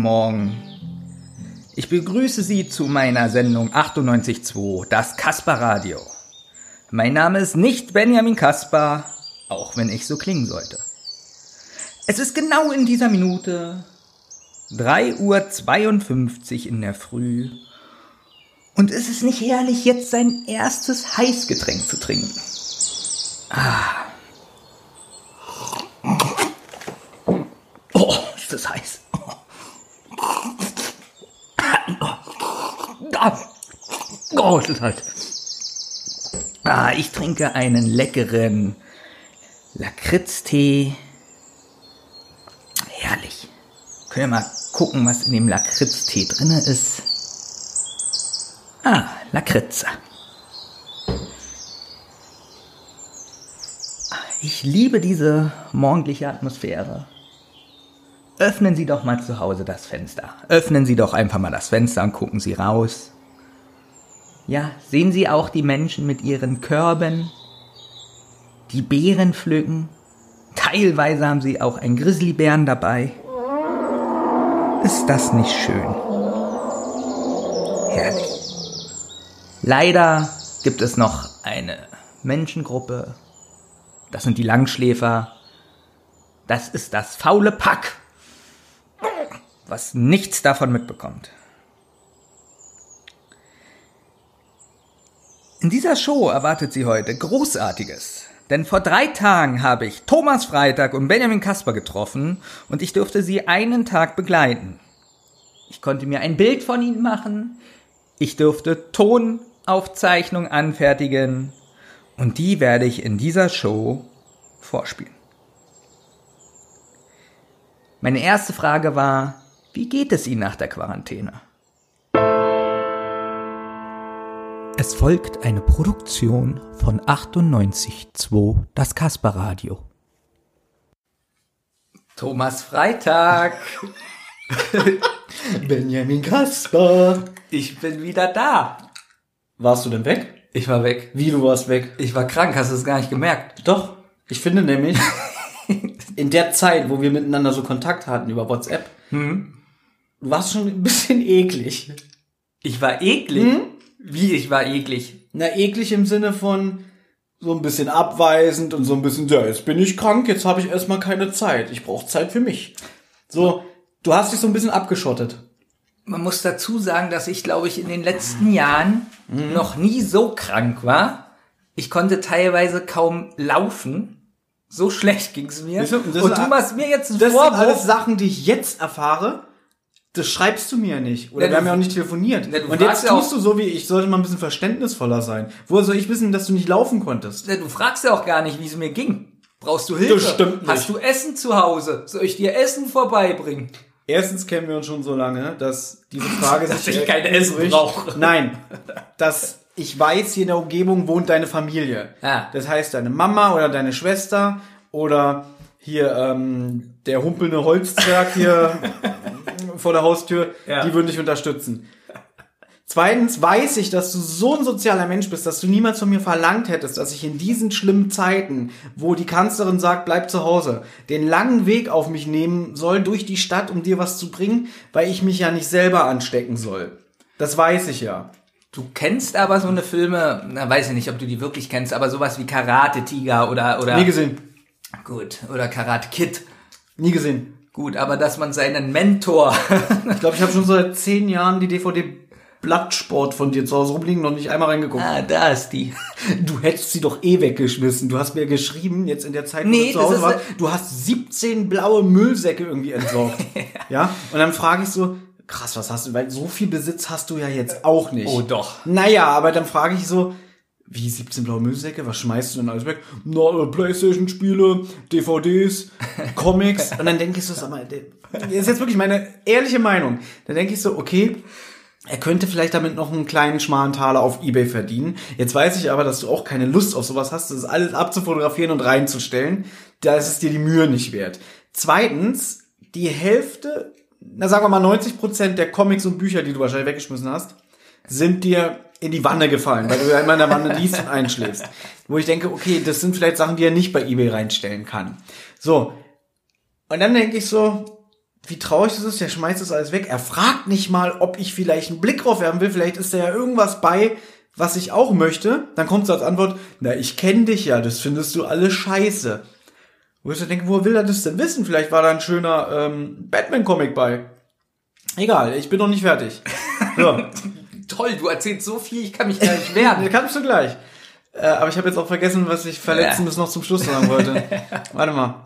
Morgen. Ich begrüße Sie zu meiner Sendung 98.2, das Kasper Radio. Mein Name ist nicht Benjamin Kasper, auch wenn ich so klingen sollte. Es ist genau in dieser Minute 3.52 Uhr in der Früh und ist es nicht herrlich, jetzt sein erstes Heißgetränk zu trinken? Ah. Oh, ist das heiß. Heiß. Ah, ich trinke einen leckeren Lakritztee. Herrlich. Können wir mal gucken, was in dem Lakritztee drinne ist. Ah, Lakritze. Ich liebe diese morgendliche Atmosphäre. Öffnen Sie doch mal zu Hause das Fenster. Öffnen Sie doch einfach mal das Fenster und gucken Sie raus. Ja, sehen Sie auch die Menschen mit ihren Körben, die Beeren pflücken. Teilweise haben sie auch einen Grizzlybären dabei. Ist das nicht schön? Herrlich. Leider gibt es noch eine Menschengruppe. Das sind die Langschläfer. Das ist das faule Pack was nichts davon mitbekommt. In dieser Show erwartet sie heute Großartiges. Denn vor drei Tagen habe ich Thomas Freitag und Benjamin Kasper getroffen und ich durfte sie einen Tag begleiten. Ich konnte mir ein Bild von ihnen machen, ich durfte Tonaufzeichnung anfertigen und die werde ich in dieser Show vorspielen. Meine erste Frage war, wie geht es Ihnen nach der Quarantäne? Es folgt eine Produktion von 98.2 Das Kasper Radio. Thomas Freitag. Benjamin Kasper. Ich bin wieder da. Warst du denn weg? Ich war weg. Wie, du warst weg? Ich war krank, hast du es gar nicht gemerkt? Doch. Ich finde nämlich, in der Zeit, wo wir miteinander so Kontakt hatten über WhatsApp, Hm? du warst schon ein bisschen eklig. Ich war eklig? Hm? Wie, ich war eklig? Na, eklig im Sinne von so ein bisschen abweisend und so ein bisschen, ja, jetzt bin ich krank, jetzt habe ich erstmal keine Zeit. Ich brauche Zeit für mich. So, du hast dich so ein bisschen abgeschottet. Man muss dazu sagen, dass ich, glaube ich, in den letzten Jahren noch nie so krank war. Ich konnte teilweise kaum laufen. So schlecht ging's mir. Und das Und du machst mir jetzt einen Das sind alles Vorwurf. Sachen, die ich jetzt erfahre. Das schreibst du mir ja nicht. Oder Ja, wir haben ja auch nicht telefoniert. Ja, und jetzt ja tust du so wie ich, sollte mal ein bisschen verständnisvoller sein. Woher soll ich wissen, dass du nicht laufen konntest? Du fragst ja auch gar nicht, wie es mir ging. Brauchst du Hilfe? Das stimmt nicht. Hast du Essen zu Hause? Soll ich dir Essen vorbeibringen? Erstens kennen wir uns schon so lange, dass diese Frage Dass sich ich kein Essen brauche. Nein, dass ich weiß, hier in der Umgebung wohnt deine Familie. Ja. Das heißt, deine Mama oder deine Schwester oder hier ähm, der humpelnde Holzzwerg hier vor der Haustür, Ja. die würden dich unterstützen. Zweitens weiß ich, dass du so ein sozialer Mensch bist, dass du niemals von mir verlangt hättest, dass ich in diesen schlimmen Zeiten, wo die Kanzlerin sagt, bleib zu Hause, den langen Weg auf mich nehmen soll durch die Stadt, um dir was zu bringen, weil ich mich ja nicht selber anstecken soll. Das weiß ich ja. Du kennst aber so eine Filme, na weiß ich nicht, ob du die wirklich kennst, aber sowas wie Karate Tiger oder oder Nie gesehen. Gut oder Karate Kid. Nie gesehen. Gut, aber dass man seinen Mentor Ich glaube, ich habe schon seit zehn Jahren die DVD Blattsport von dir zu Hause rumliegen, noch nicht einmal reingeguckt. Ah, da ist die. Du hättest sie doch eh weggeschmissen. Du hast mir geschrieben, jetzt in der Zeit, wo Nee, du zu Hause warst, du hast 17 blaue Müllsäcke irgendwie entsorgt. ja? Und dann frage ich so, krass, was hast du, weil so viel Besitz hast du ja jetzt auch nicht. Oh, doch. Naja, aber dann frage ich so, wie 17 blaue Müllsäcke? Was schmeißt du denn alles weg? Na, Playstation-Spiele, DVDs, Comics. Und dann denke ich so, sag mal, das ist jetzt wirklich meine ehrliche Meinung. Dann denke ich so, okay, er könnte vielleicht damit noch einen kleinen schmalen Taler auf Ebay verdienen. Jetzt weiß ich aber, dass du auch keine Lust auf sowas hast, das alles abzufotografieren und reinzustellen. Da ist es dir die Mühe nicht wert. Zweitens, die Hälfte, na sagen wir mal 90 Prozent der Comics und Bücher, die du wahrscheinlich weggeschmissen hast, sind dir in die Wanne gefallen, weil du ja immer in der Wanne liest und einschläfst. Wo ich denke, okay, das sind vielleicht Sachen, die er nicht bei eBay reinstellen kann. So. Und dann denke ich so, wie traurig das ist, der schmeißt das alles weg. Er fragt nicht mal, ob ich vielleicht einen Blick drauf werfen will. Vielleicht ist da ja irgendwas bei, was ich auch möchte. Dann kommt so als Antwort, na, ich kenne dich ja, das findest du alles scheiße. Wo ich so denke, woher will er das denn wissen? Vielleicht war da ein schöner ähm, Batman-Comic bei. Egal, ich bin noch nicht fertig. So. Toll, du erzählst so viel, ich kann mich gar nicht wehren. Ja, kannst du gleich. Äh, aber ich habe jetzt auch vergessen, was ich verletzendes noch zum Schluss sagen wollte. Warte mal.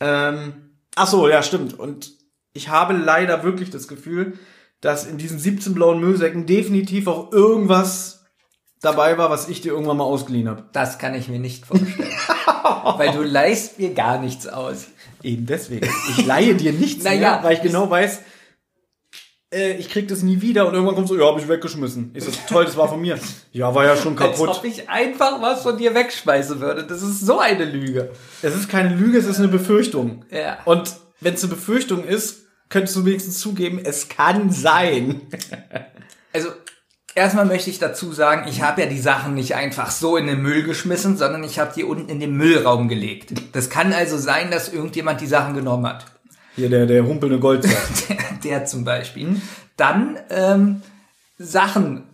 Ähm, ach so, ja, stimmt. Und ich habe leider wirklich das Gefühl, dass in diesen 17 blauen Müllsäcken definitiv auch irgendwas dabei war, was ich dir irgendwann mal ausgeliehen habe. Das kann ich mir nicht vorstellen. Weil du leihst mir gar nichts aus. Eben deswegen. Ich leihe dir nichts Naja, mehr, weil ich genau weiß, ich krieg das nie wieder und irgendwann kommt so, ja, habe ich weggeschmissen. Ich so, toll, das war von mir. Ja, war ja schon Als kaputt. ob ich einfach was von dir wegschmeißen würde. Das ist so eine Lüge. Es ist keine Lüge, es ist eine Befürchtung. Ja. Und wenn es eine Befürchtung ist, könntest du wenigstens zugeben, es kann sein. Also, erstmal möchte ich dazu sagen, ich habe ja die Sachen nicht einfach so in den Müll geschmissen, sondern ich habe die unten in den Müllraum gelegt. Das kann also sein, dass irgendjemand die Sachen genommen hat. Hier, der, der humpelnde Goldsack. Der, der zum Beispiel. Dann ähm, Sachen,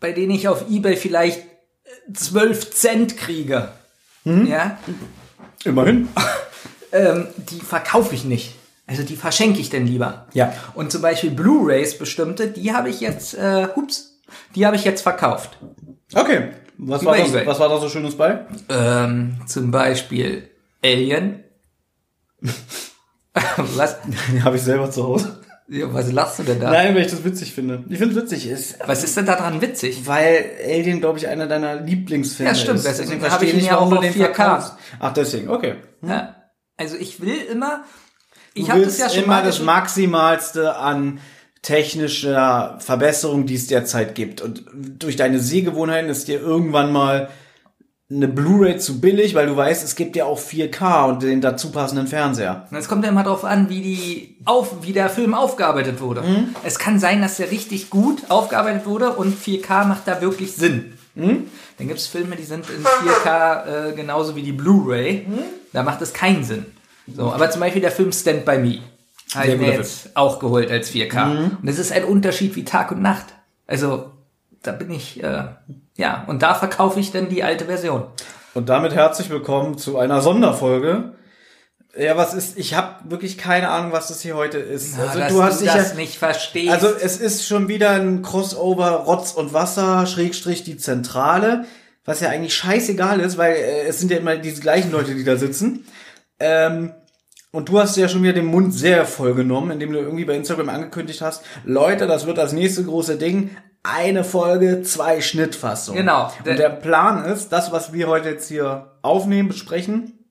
bei denen ich auf Ebay vielleicht äh, 12 Cent kriege. Ja, Immerhin. ähm, die verkaufe ich nicht. Also die verschenke ich denn lieber. Ja. Und zum Beispiel Blu-rays bestimmte, die habe ich jetzt, äh, hups, die habe ich jetzt verkauft. Okay. Was Über war, das, eBay. was war da so Schönes bei? Ähm, zum Beispiel Alien. was, Habe ich selber zu Hause. ja, was lachst du denn da? Nein, weil ich das witzig finde. Ich finde es witzig. Ist, Was ist denn daran witzig? weil Alien, glaube ich, einer deiner Lieblingsfilme Ja, stimmt, ist. deswegen verstehe habe ich ihn nicht, ja warum auch auf den 4K. verkaufst. Ach, deswegen, okay. Ja. Also ich will immer, ich habe das ja schon immer mal das. Maximalste an technischer Verbesserung, die es derzeit gibt. Und durch deine Sehgewohnheiten ist dir irgendwann mal eine Blu-ray zu billig, weil du weißt, es gibt ja auch 4K und den dazu passenden Fernseher. Es kommt ja immer darauf an, wie die auf, wie der Film aufgearbeitet wurde. Mhm. Es kann sein, dass der richtig gut aufgearbeitet wurde und 4K macht da wirklich Sinn. Mhm. Dann gibt es Filme, die sind in 4K äh, genauso wie die Blu-ray. Mhm. Da macht es keinen Sinn. So, aber zum Beispiel der Film Stand by Me habe ich mir jetzt auch geholt als 4K. Mhm. Und es ist ein Unterschied wie Tag und Nacht. Also da bin ich äh, ja und da verkaufe ich dann die alte Version. Und damit herzlich willkommen zu einer Sonderfolge. Ja, was ist, ich habe wirklich keine Ahnung, was das hier heute ist. also, also du hast dich das ja, nicht verstehst. Also es ist schon wieder ein Crossover Rotz und Wasser, Schrägstrich die Zentrale, was ja eigentlich scheißegal ist, weil äh, es sind ja immer diese gleichen Leute, die da sitzen. Ähm, und du hast ja schon wieder den Mund sehr voll genommen, indem du irgendwie bei Instagram angekündigt hast, Leute, das wird das nächste große Ding. Eine Folge, zwei Schnittfassungen. Genau. Und der Plan ist, das, was wir heute jetzt hier aufnehmen, besprechen,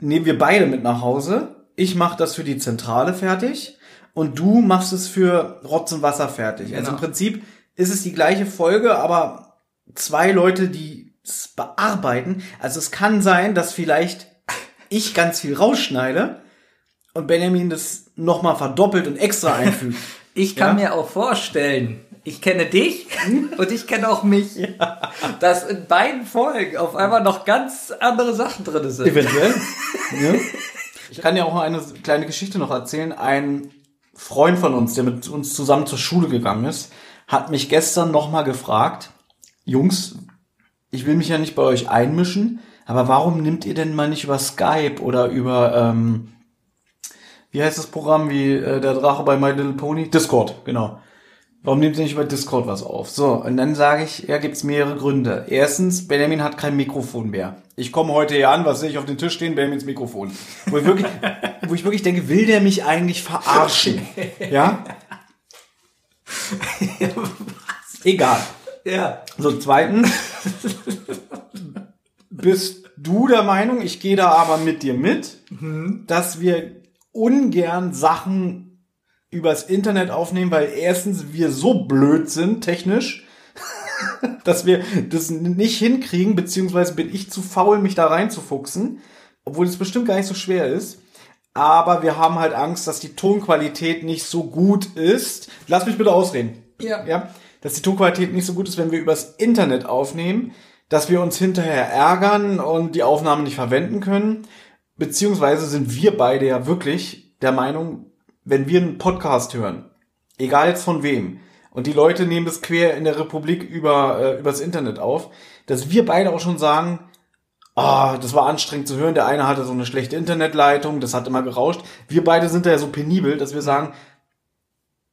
nehmen wir beide mit nach Hause. Ich mache das für die Zentrale fertig und du machst es für Rotz und Wasser fertig. Also im Genau. Prinzip ist es die gleiche Folge, aber zwei Leute, die es bearbeiten. Also es kann sein, dass vielleicht ich ganz viel rausschneide und Benjamin das nochmal verdoppelt und extra einfügt. Ich kann Ja? mir auch vorstellen, ich kenne dich und ich kenne auch mich, dass in beiden Folgen auf einmal noch ganz andere Sachen drin sind. Eventuell. ja. Ich kann ja auch eine kleine Geschichte noch erzählen. Ein Freund von uns, der mit uns zusammen zur Schule gegangen ist, hat mich gestern nochmal gefragt, Jungs, ich will mich ja nicht bei euch einmischen, aber warum nimmt ihr denn mal nicht über Skype oder über, ähm, wie heißt das Programm, wie äh, der Drache bei My Little Pony? Discord, genau. Warum nehmt ihr nicht über Discord was auf? So, und dann sage ich, ja, gibt's mehrere Gründe. Erstens, Benjamin hat kein Mikrofon mehr. Ich komme heute hier an, was sehe ich auf dem Tisch stehen? Benjamins Mikrofon. Wo ich wirklich, wo ich wirklich denke, will der mich eigentlich verarschen? Ja? Egal. Ja. So, zweitens, bist du der Meinung, ich gehe da aber mit dir mit, dass wir ungern Sachen übers Internet aufnehmen, weil erstens wir so blöd sind, technisch, dass wir das nicht hinkriegen, beziehungsweise bin ich zu faul, mich da reinzufuchsen, obwohl es bestimmt gar nicht so schwer ist. Aber wir haben halt Angst, dass die Tonqualität nicht so gut ist. Lass mich bitte ausreden. Ja. Ja, dass die Tonqualität nicht so gut ist, wenn wir übers Internet aufnehmen, dass wir uns hinterher ärgern und die Aufnahmen nicht verwenden können. beziehungsweise sind wir beide ja wirklich der Meinung, wenn wir einen Podcast hören, egal jetzt von wem, und die Leute nehmen das quer in der Republik über äh, übers Internet auf, dass wir beide auch schon sagen, ah, das war anstrengend zu hören. Der eine hatte so eine schlechte Internetleitung, das hat immer gerauscht. Wir beide sind da ja so penibel, dass wir sagen,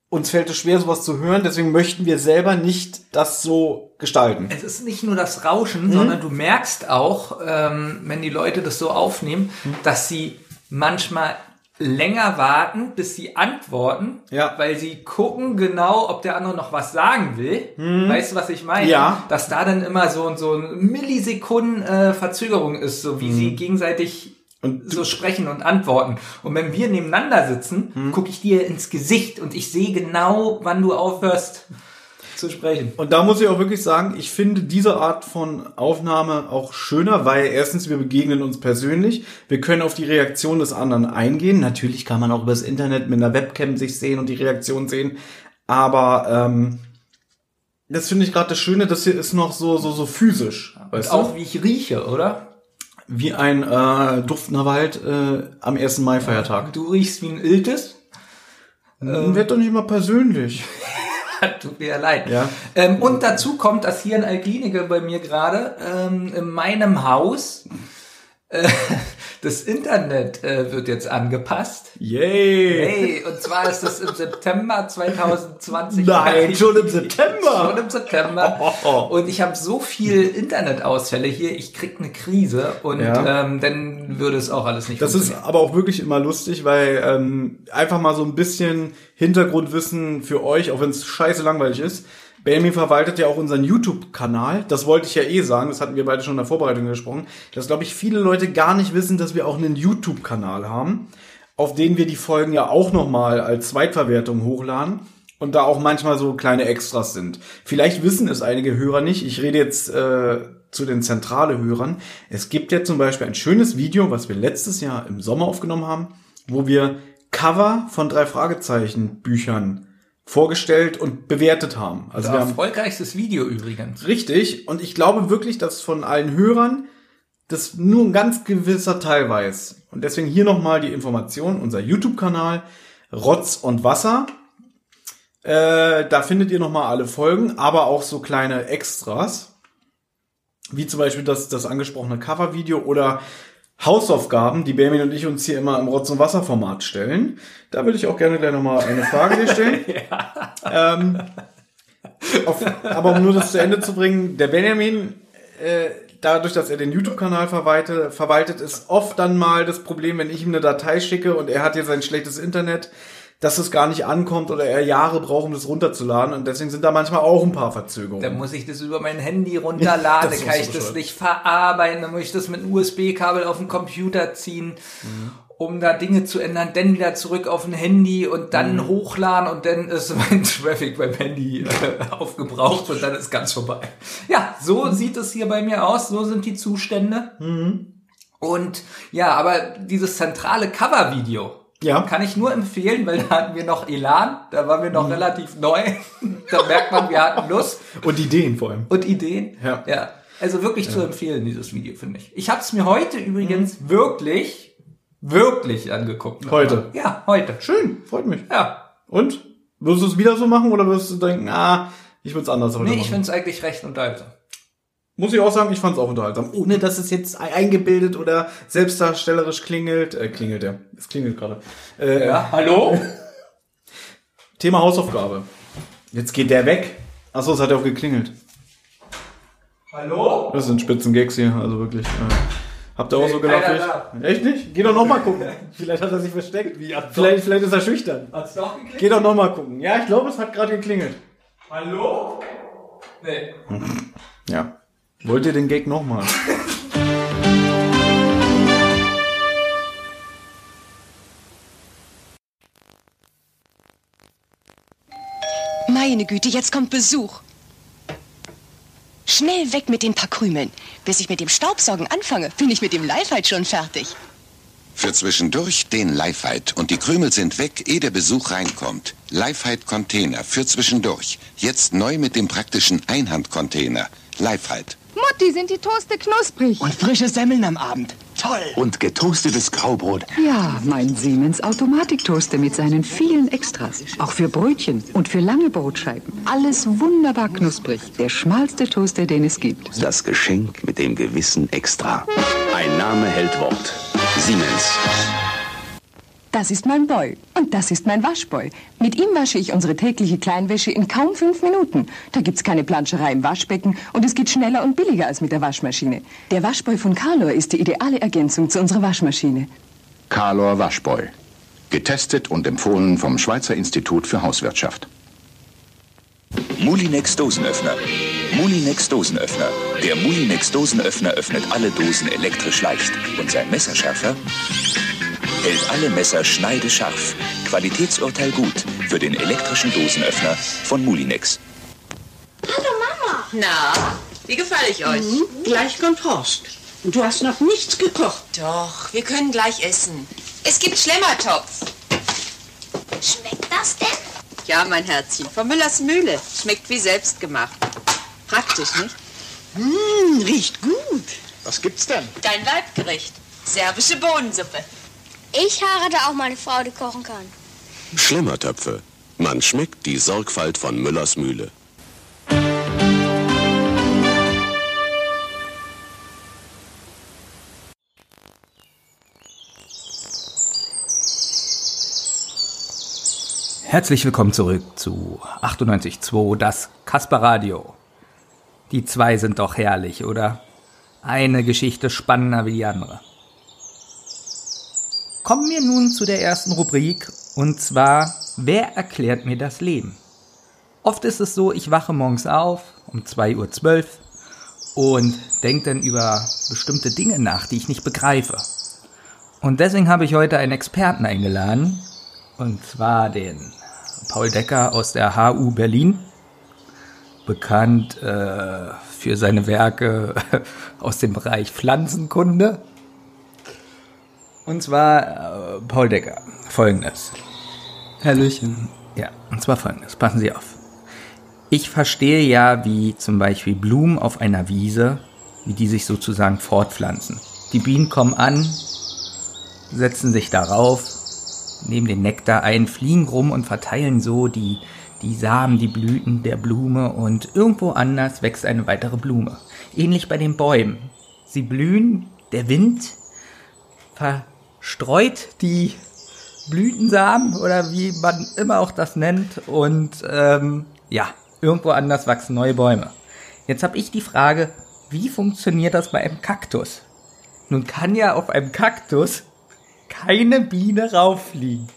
uns fällt es schwer, sowas zu hören, deswegen möchten wir selber nicht das so gestalten. Es ist nicht nur das Rauschen, mhm. sondern du merkst auch, ähm, wenn die Leute das so aufnehmen, mhm. dass sie manchmal länger warten, bis sie antworten, ja. weil sie gucken genau, ob der andere noch was sagen will. Mhm. Weißt du, was ich meine? Ja. Dass da dann immer so, so ein Millisekunden äh, Verzögerung ist, so wie mhm. sie gegenseitig und so sprechen und antworten. Und wenn wir nebeneinander sitzen, mhm. gucke ich dir ins Gesicht und ich sehe genau, wann du aufhörst zu sprechen. Und da muss ich auch wirklich sagen, ich finde diese Art von Aufnahme auch schöner, weil erstens wir begegnen uns persönlich, wir können auf die Reaktion des anderen eingehen. Natürlich kann man auch übers Internet mit einer Webcam sich sehen und die Reaktion sehen, aber ähm, das finde ich gerade das Schöne, das hier ist noch so so so physisch. Und auch du? wie ich rieche, oder? Wie ein äh, duftender Wald äh, am 1. Mai-Feiertag. Du riechst wie ein Iltis? Ähm, Wird doch nicht mal persönlich. Tut mir ja leid. Ja. Ähm, und dazu kommt, dass hier ein Alkliniker bei mir gerade ähm, in meinem Haus äh, das Internet äh, wird jetzt angepasst. Yay! Hey, und zwar ist das im September 2020. Nein, schon im September. Schon im September. Oh, oh, oh. Und ich habe so viel Internetausfälle hier, ich krieg eine Krise und ja. ähm, dann würde es auch alles nicht Das ist aber auch wirklich immer lustig, weil ähm, einfach mal so ein bisschen Hintergrundwissen für euch, auch wenn es scheiße langweilig ist. Benjamin verwaltet ja auch unseren YouTube-Kanal. Das wollte ich ja eh sagen. Das hatten wir beide schon in der Vorbereitung gesprochen. Dass, glaube ich, viele Leute gar nicht wissen, dass wir auch einen YouTube-Kanal haben, auf den wir die Folgen ja auch nochmal als Zweitverwertung hochladen. Und da auch manchmal so kleine Extras sind. Vielleicht wissen es einige Hörer nicht. Ich rede jetzt äh, zu den zentrale Hörern. Es gibt ja zum Beispiel ein schönes Video, was wir letztes Jahr im Sommer aufgenommen haben, wo wir Cover von drei Fragezeichen Büchern vorgestellt und bewertet haben. Also haben erfolgreichstes Video übrigens. Richtig. Und ich glaube wirklich, dass von allen Hörern das nur ein ganz gewisser Teil weiß. Und deswegen hier nochmal die Information, unser YouTube-Kanal Rotz und Wasser. Äh, da findet ihr nochmal alle Folgen, aber auch so kleine Extras. Wie zum Beispiel das, das angesprochene Cover-Video oder Hausaufgaben, die Benjamin und ich uns hier immer im Rotz- und Wasser-Format stellen. Da würde ich auch gerne gleich nochmal eine Frage dir stellen. ja. ähm, auf, aber um nur das zu Ende zu bringen, der Benjamin, äh, dadurch, dass er den YouTube-Kanal verwaltet, verwaltet, ist oft dann mal das Problem, wenn ich ihm eine Datei schicke und er hat jetzt ein schlechtes Internet, dass es gar nicht ankommt oder er Jahre braucht, um das runterzuladen. Und deswegen sind da manchmal auch ein paar Verzögerungen. Dann muss ich das über mein Handy runterladen, dann kann ich das nicht verarbeiten, dann muss ich das mit einem USB-Kabel auf den Computer ziehen. Mhm. um da Dinge zu ändern, dann wieder zurück auf ein Handy und dann mhm. hochladen und dann ist mein Traffic beim Handy äh, aufgebraucht und dann ist ganz vorbei. Ja, so mhm. sieht es hier bei mir aus, so sind die Zustände. Mhm. Und ja, aber dieses zentrale Cover-Video, ja. Kann ich nur empfehlen, weil da hatten wir noch Elan, da waren wir noch mhm. relativ neu. da merkt man, wir hatten Lust. Und Ideen vor allem. Und Ideen. Ja. ja. Also wirklich ja. zu empfehlen, dieses Video, finde ich. Ich habe es mir heute übrigens mhm. wirklich, wirklich angeguckt. Heute? Ja, heute. Schön, freut mich. Ja. Und? Wirst du es wieder so machen oder wirst du denken, ah, ich würde es anders heute nee, machen? Nee, ich finde es eigentlich recht unterhaltsam. Muss ich auch sagen, ich fand es auch unterhaltsam. Ohne dass es jetzt eingebildet oder selbstdarstellerisch klingelt. Äh, klingelt ja. Es klingelt gerade. Äh, ja, hallo? Thema Hausaufgabe. Jetzt geht der weg. Achso, es hat ja auch geklingelt. Hallo? Das sind Spitzengags hier, also wirklich. Äh, habt ihr auch so gelacht? Echt nicht? Geh doch nochmal gucken. vielleicht hat er sich versteckt. Wie, vielleicht, vielleicht ist er schüchtern. Hat's doch geklingelt? Geh doch nochmal gucken. Ja, ich glaube, es hat gerade geklingelt. Hallo? Nee. Ja. Wollt ihr den Gag nochmal? Meine Güte, jetzt kommt Besuch. Schnell weg mit den paar Krümeln. Bis ich mit dem Staubsaugen anfange, bin ich mit dem Lifehide schon fertig. Für zwischendurch den Lifehide und die Krümel sind weg, ehe der Besuch reinkommt. Lifehide Container für zwischendurch. Jetzt neu mit dem praktischen Einhandcontainer. Lifehide. Mutti, sind die Toaste knusprig? Und frische Semmeln am Abend. toll. Und getoastetes Graubrot. Ja, mein Siemens Automatiktoaster mit seinen vielen Extras. Auch für Brötchen und für lange Brotscheiben. Alles wunderbar knusprig. Der schmalste Toaster, den es gibt. Das Geschenk mit dem gewissen Extra. Ein Name hält Wort. Siemens. Das ist mein Boy. Und das ist mein Waschboy. Mit ihm wasche ich unsere tägliche Kleinwäsche in kaum fünf Minuten. Da gibt's keine Planscherei im Waschbecken und es geht schneller und billiger als mit der Waschmaschine. Der Waschboy von Carlor ist die ideale Ergänzung zu unserer Waschmaschine. Carlor Waschboy. Getestet und empfohlen vom Schweizer Institut für Hauswirtschaft. Mulinex Dosenöffner. Mulinex Dosenöffner. Der Mulinex Dosenöffner öffnet alle Dosen elektrisch leicht. Und sein Messerschärfer hält alle Messer schneidescharf. Qualitätsurteil gut für den elektrischen Dosenöffner von Mulinex. Hallo Mama. Na, wie gefalle ich euch? Mhm, gleich kommt Horst. Und du hast noch nichts gekocht. Doch, wir können gleich essen. Es gibt Schlemmertopf. Schmeckt das denn? Ja, mein Herzchen, von Müllers Mühle. Schmeckt wie selbst gemacht. Praktisch, nicht? Mmh, riecht gut. Was gibt's denn? Dein Leibgericht. Serbische Bohnensuppe. Ich heirate auch mal eine Frau, die kochen kann. Schlemmertöpfe. Man schmeckt die Sorgfalt von Müllers Mühle. Herzlich willkommen zurück zu 98.2, das Kasper Radio. Die zwei sind doch herrlich, oder? Eine Geschichte spannender wie die andere. Kommen wir nun zu der ersten Rubrik, und zwar, wer erklärt mir das Leben? Oft ist es so, ich wache morgens auf um 2.12 Uhr und denke dann über bestimmte Dinge nach, die ich nicht begreife. Und deswegen habe ich heute einen Experten eingeladen, und zwar den Paul Decker aus der HU Berlin, bekannt äh, für seine Werke aus dem Bereich Pflanzenkunde. Und zwar äh, Paul Decker. Folgendes. Hallöchen. Ja, und zwar folgendes. Passen Sie auf. Ich verstehe ja, wie zum Beispiel Blumen auf einer Wiese, wie die sich sozusagen fortpflanzen. Die Bienen kommen an, setzen sich darauf, nehmen den Nektar ein, fliegen rum und verteilen so die, die Samen, die Blüten der Blume und irgendwo anders wächst eine weitere Blume. Ähnlich bei den Bäumen. Sie blühen, der Wind verstreut die Blütensamen oder wie man immer auch das nennt und ähm, ja, irgendwo anders wachsen neue Bäume. Jetzt habe ich die Frage, wie funktioniert das bei einem Kaktus? Nun kann ja auf einem Kaktus keine Biene rauffliegen.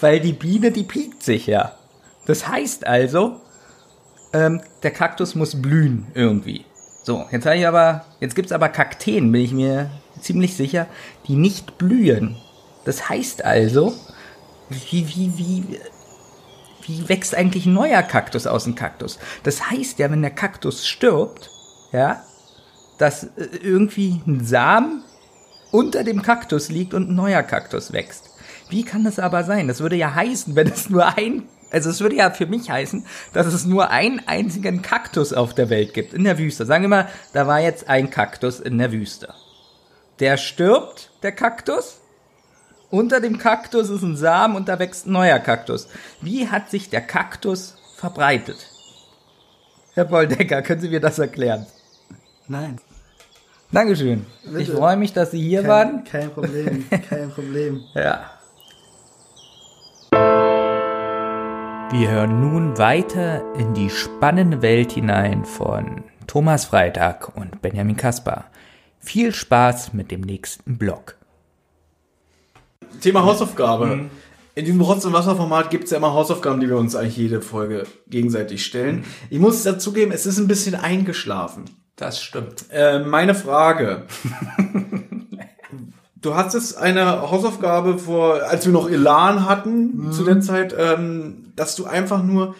Weil die Biene, die piekt sich ja. Das heißt also, ähm, der Kaktus muss blühen irgendwie. So, jetzt habe ich aber, jetzt gibt's aber Kakteen, bin ich mir ziemlich sicher, die nicht blühen. Das heißt also, wie, wie, wie, wie wächst eigentlich ein neuer Kaktus aus dem Kaktus? Das heißt ja, wenn der Kaktus stirbt, ja, dass äh, irgendwie ein Samen unter dem Kaktus liegt und ein neuer Kaktus wächst. Wie kann das aber sein? Das würde ja heißen, wenn es nur ein, also es würde ja für mich heißen, dass es nur einen einzigen Kaktus auf der Welt gibt, in der Wüste. Sagen wir mal, da war jetzt ein Kaktus in der Wüste. Der stirbt, der Kaktus. Unter dem Kaktus ist ein Samen und da wächst ein neuer Kaktus. Wie hat sich der Kaktus verbreitet? Herr Paul Decker, können Sie mir das erklären? Nein. Dankeschön. Bitte. Ich freue mich, dass Sie hier kein, waren. Kein Problem, kein Problem. Ja. Wir hören nun weiter in die spannende Welt hinein von Thomas Freitag und Benjamin Kaspar. Viel Spaß mit dem nächsten Blog. Thema Hausaufgabe. In diesem Rotz- und Wasserformat gibt es ja immer Hausaufgaben, die wir uns eigentlich jede Folge gegenseitig stellen. Ich muss dazugeben, es ist ein bisschen eingeschlafen. Das stimmt. Äh, meine Frage. du hattest eine Hausaufgabe vor, als wir noch Elan hatten, zu der Zeit, ähm, dass du einfach nur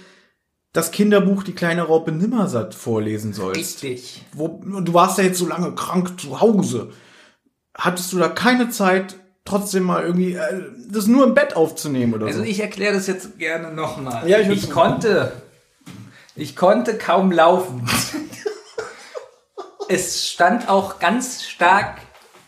das Kinderbuch Die kleine Raupe Nimmersatt vorlesen sollst. Richtig. Wo, du warst ja jetzt so lange krank zu Hause. Hattest du da keine Zeit, trotzdem mal irgendwie äh, das nur im Bett aufzunehmen oder Also so? ich erkläre das jetzt gerne nochmal. Ja, ich ich konnte, ich konnte kaum laufen. es stand auch ganz stark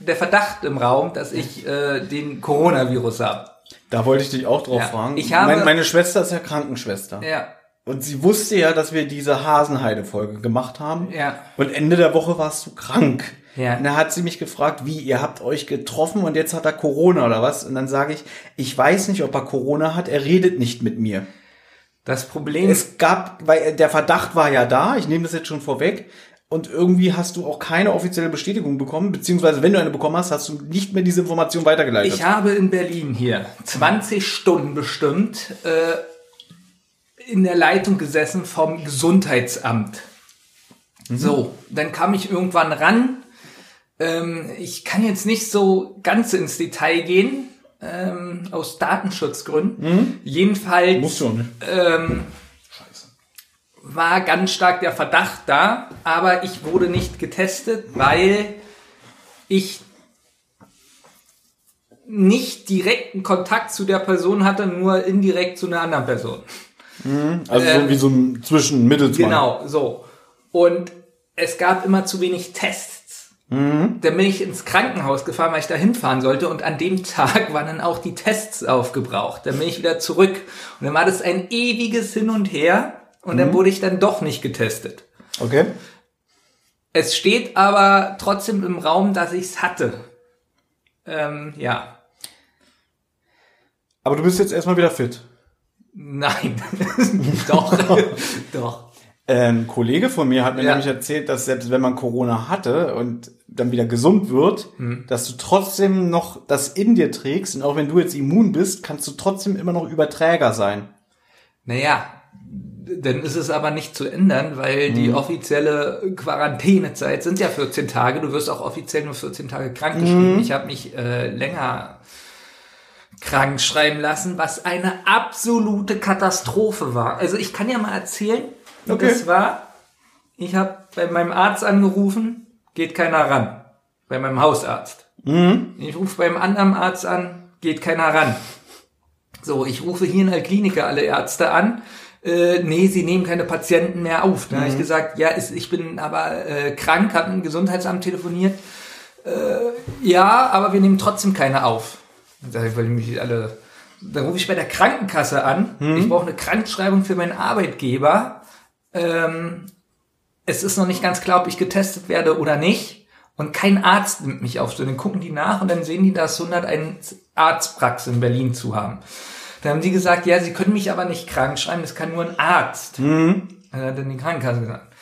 der Verdacht im Raum, dass ich äh, den Coronavirus habe. Da wollte ich dich auch drauf Ja. fragen. Ich habe- meine, meine Schwester ist ja Krankenschwester. Ja. Und sie wusste ja, dass wir diese Hasenheide-Folge gemacht haben. Ja. Und Ende der Woche warst du krank. Ja. Und da hat sie mich gefragt, wie, ihr habt euch getroffen und jetzt hat er Corona oder was? Und dann sage ich, ich weiß nicht, ob er Corona hat, er redet nicht mit mir. Das Problem Es gab, weil der Verdacht war ja da, ich nehme das jetzt schon vorweg, und irgendwie hast du auch keine offizielle Bestätigung bekommen, beziehungsweise wenn du eine bekommen hast, hast du nicht mehr diese Information weitergeleitet. Ich habe in Berlin hier 20 Stunden bestimmt äh, in der Leitung gesessen vom Gesundheitsamt. So, dann kam ich irgendwann ran. Ähm, ich kann jetzt nicht so ganz ins Detail gehen, ähm, aus Datenschutzgründen. Jedenfalls Muss schon. nicht. ähm, war ganz stark der Verdacht da, aber ich wurde nicht getestet, weil ich nicht direkten Kontakt zu der Person hatte, nur indirekt zu einer anderen Person. Also so ähm, wie so ein Zwischen-Mittelsmann. Genau, so. Und es gab immer zu wenig Tests. Dann bin ich ins Krankenhaus gefahren, weil ich da hinfahren sollte. Und an dem Tag waren dann auch die Tests aufgebraucht. Dann bin ich wieder zurück. Und dann war das ein ewiges Hin und Her. Und dann wurde ich dann doch nicht getestet. Okay. Es steht aber trotzdem im Raum, dass ich es hatte. Ähm, ja. Aber du bist jetzt erstmal wieder fit. Nein. doch. doch. Ein Kollege von mir hat mir Ja. nämlich erzählt, dass selbst wenn man Corona hatte und dann wieder gesund wird, Hm. dass du trotzdem noch das in dir trägst und auch wenn du jetzt immun bist, kannst du trotzdem immer noch Überträger sein. Naja, dann ist es aber nicht zu ändern, weil die offizielle Quarantänezeit sind ja 14 Tage. Du wirst auch offiziell nur 14 Tage krank geschrieben. Ich habe mich äh, länger krank schreiben lassen, was eine absolute Katastrophe war. Also ich kann ja mal erzählen, wie Okay. das war. Ich habe bei meinem Arzt angerufen, geht keiner ran. Bei meinem Hausarzt. Ich rufe beim anderen Arzt an, geht keiner ran. So, ich rufe hier in der Klinik alle Ärzte an. Äh, nee, sie nehmen keine Patienten mehr auf. Dann habe ich gesagt, ja, ist, ich bin aber äh, krank, habe im Gesundheitsamt telefoniert. Äh, ja, aber wir nehmen trotzdem keine auf. Dann sage ich, weil die mich alle. Dann rufe ich bei der Krankenkasse an. Ich brauche eine Krankschreibung für meinen Arbeitgeber. Ähm, es ist noch nicht ganz klar, ob ich getestet werde oder nicht. Und kein Arzt nimmt mich auf. So, dann gucken die nach und dann sehen die, dass 101 Arztpraxen in Berlin zu haben. Dann haben die gesagt, ja, sie können mich aber nicht krank schreiben, das kann nur ein Arzt. Mhm. Dann hat dann die Krankenkasse gesagt.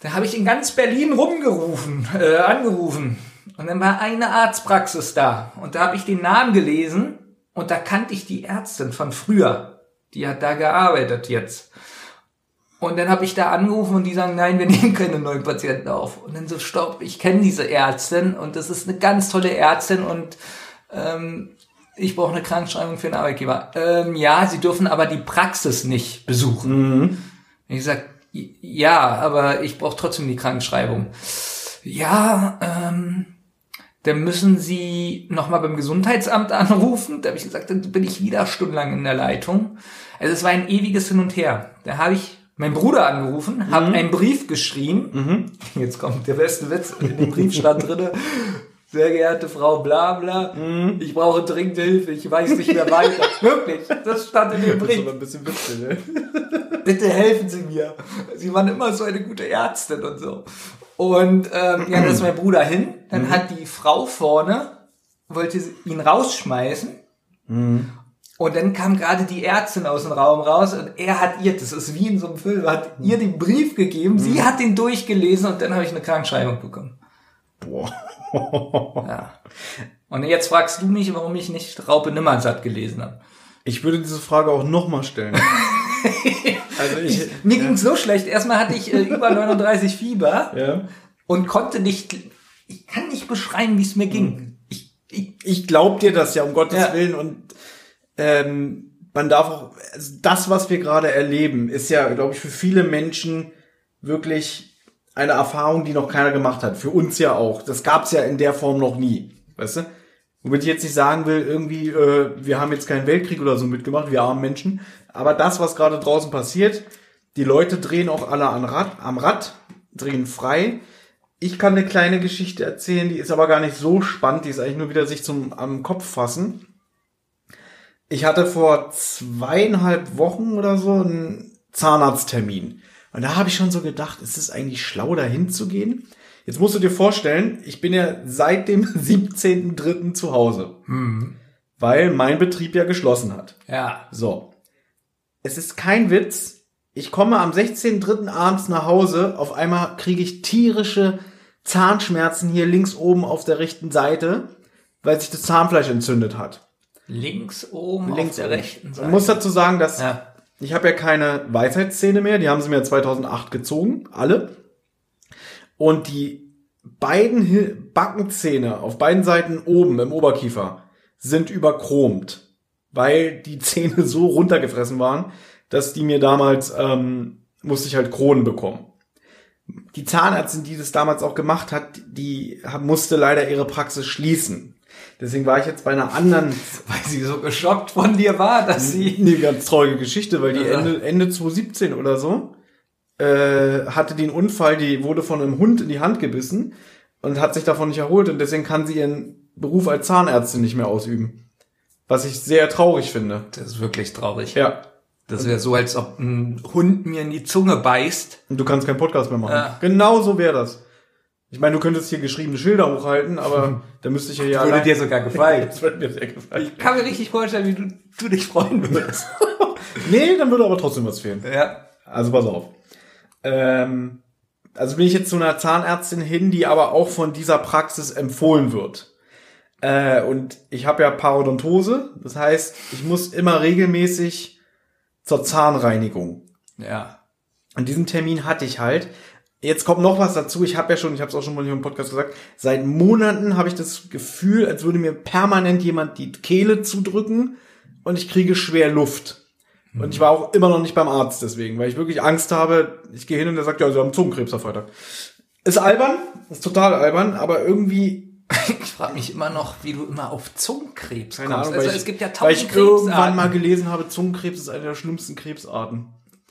Da habe ich in ganz Berlin rumgerufen, äh, angerufen. Und dann war eine Arztpraxis da. Und da habe ich den Namen gelesen und da kannte ich die Ärztin von früher. Die hat da gearbeitet jetzt. Und dann habe ich da angerufen und die sagen, nein, wir nehmen keine neuen Patienten auf. Und dann so, stopp, ich kenne diese Ärztin und das ist eine ganz tolle Ärztin und ähm, ich brauche eine Krankschreibung für einen Arbeitgeber. Ähm, ja, sie dürfen aber die Praxis nicht besuchen. Ich sag, ja, aber ich brauche trotzdem die Krankenschreibung. Ja, ähm, dann müssen Sie nochmal beim Gesundheitsamt anrufen. Da habe ich gesagt, dann bin ich wieder stundenlang in der Leitung. Also es war ein ewiges Hin und Her. Da habe ich meinen Bruder angerufen, habe einen Brief geschrieben. Jetzt kommt der beste Witz. In dem Brief stand drinne, sehr geehrte Frau bla bla, ich brauche dringend Hilfe, ich weiß nicht mehr weiter. Wirklich, das stand in dem Das ist Brief. aber ein bisschen witzig, ne? Bitte helfen Sie mir. Sie waren immer so eine gute Ärztin und so. Und ähm, ja, da ist mein Bruder hin. Dann hat die Frau vorne, wollte ihn rausschmeißen. Und dann kam gerade die Ärztin aus dem Raum raus und er hat ihr, das ist wie in so einem Film, hat ihr den Brief gegeben, sie hat den durchgelesen und dann habe ich eine Krankschreibung bekommen. Boah. Ja. Und jetzt fragst du mich, warum ich nicht Raupe Nimmersatt gelesen habe. Ich würde diese Frage auch nochmal stellen. also ich, Mir ging's so schlecht. Erstmal hatte ich äh, über 39 Fieber. ja. und konnte nicht, ich kann nicht beschreiben, wie es mir ging. Ich, ich, ich glaube dir das ja um Gottes Ja. Willen und ähm, man darf auch also das, was wir gerade erleben, ist ja, glaube ich, für viele Menschen wirklich eine Erfahrung, die noch keiner gemacht hat. Für uns ja auch. Das gab's ja in der Form noch nie, weißt du? Womit ich jetzt nicht sagen will, irgendwie, äh, wir haben jetzt keinen Weltkrieg oder so mitgemacht, wir armen Menschen. Aber das, was gerade draußen passiert, die Leute drehen auch alle am Rad, am Rad, drehen frei. ich kann eine kleine Geschichte erzählen, die ist aber gar nicht so spannend, die ist eigentlich nur wieder sich zum am Kopf fassen. Ich hatte vor zweieinhalb Wochen oder so einen Zahnarzttermin. Und da habe ich schon so gedacht, ist es eigentlich schlau, da hinzugehen? Jetzt musst du dir vorstellen, ich bin ja seit dem 17.3. zu Hause. Weil mein Betrieb ja geschlossen hat. Ja. So. Es ist kein Witz. Ich komme am 16.3. abends nach Hause. Auf einmal kriege ich tierische Zahnschmerzen hier links oben auf der rechten Seite, weil sich das Zahnfleisch entzündet hat. Links oben Links auf der oben. rechten Seite. Man muss dazu sagen, dass Ja. ich habe ja keine Weisheitszähne mehr. Die haben sie mir 2008 gezogen, alle. Und die beiden Backenzähne auf beiden Seiten oben im Oberkiefer sind überchromt, weil die Zähne so runtergefressen waren, dass die mir damals ähm, musste ich halt Kronen bekommen. Die Zahnärztin, die das damals auch gemacht hat, die musste leider ihre Praxis schließen. Deswegen war ich jetzt bei einer anderen Weil sie so geschockt von dir war, dass sie. eine ganz traurige Geschichte, weil die. Ende, Ende 2017 oder so äh, hatte die einen Unfall, die wurde von einem Hund in die Hand gebissen und hat sich davon nicht erholt und deswegen kann sie ihren Beruf als Zahnärztin nicht mehr ausüben. Was ich sehr traurig finde. Das ist wirklich traurig. Ja. Das wäre so, als ob ein Hund mir in die Zunge beißt. Und du kannst keinen Podcast mehr machen. Ja. Genau so wäre das. Ich meine, du könntest hier geschriebene Schilder hochhalten, aber da müsste ich ja ja Würde dir sogar gefallen. Das würde mir sehr gefallen. Ich kann mir richtig vorstellen, wie du, du dich freuen würdest. Nee, dann würde aber trotzdem was fehlen. ja. Also pass auf. Ähm, also bin ich jetzt zu einer Zahnärztin hin, die aber auch von dieser Praxis empfohlen wird. Äh, und ich habe ja Parodontose, das heißt, ich muss immer regelmäßig zur Zahnreinigung. Ja. Und diesen Termin hatte ich halt. Jetzt kommt noch was dazu. Ich habe ja schon, ich habe es auch schon mal hier im Podcast gesagt, seit Monaten habe ich das Gefühl, als würde mir permanent jemand die Kehle zudrücken und ich kriege schwer Luft. Und ich war auch immer noch nicht beim Arzt deswegen, weil ich wirklich Angst habe. Ich gehe hin und der sagt, ja, Sie haben Zungenkrebs am Freitag. Ist albern, ist total albern, aber irgendwie Ich frage mich immer noch, wie du immer auf Zungenkrebs keine kommst. Ahnung, also weil, es gibt ja ich, weil tausend ich irgendwann mal Krebsarten. gelesen habe, Zungenkrebs ist eine der schlimmsten Krebsarten.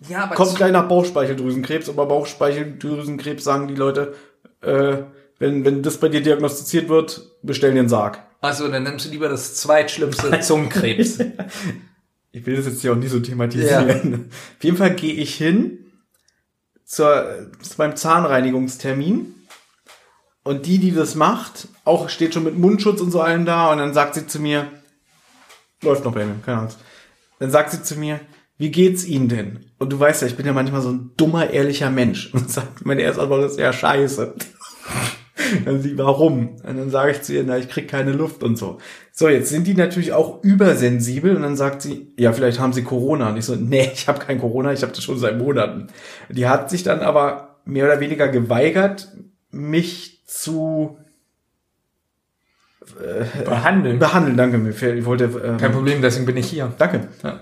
Ja, aber Kommt gleich nach Bauchspeicheldrüsenkrebs, aber Bauchspeicheldrüsenkrebs sagen die Leute, äh, wenn, wenn das bei dir diagnostiziert wird, bestell dir einen Sarg. also dann nimmst du lieber das zweitschlimmste Zungenkrebs. Ich will das jetzt hier auch nicht so thematisieren. Auf jeden Fall gehe ich hin zur, zu meinem Zahnreinigungstermin. Und die, die das macht, auch steht schon mit Mundschutz und so allem da. Und dann sagt sie zu mir, läuft noch bei mir, keine Angst. Dann sagt sie zu mir, wie geht's Ihnen denn? Und du weißt ja, ich bin ja manchmal so ein dummer, ehrlicher Mensch. Und sagt, meine erste Antwort ist, ja, scheiße. Dann sie, warum? Und dann sage ich zu ihr, na, ich krieg keine Luft und so. So, jetzt sind die natürlich auch übersensibel und dann sagt sie, ja, vielleicht haben sie Corona. Und ich so, nee, ich habe kein Corona, ich habe das schon seit Monaten. Die hat sich dann aber mehr oder weniger geweigert, mich zu äh, Behandeln. behandeln. Danke, mir ich wollte. Ähm, Kein Problem, deswegen bin ich hier. Danke. Ja.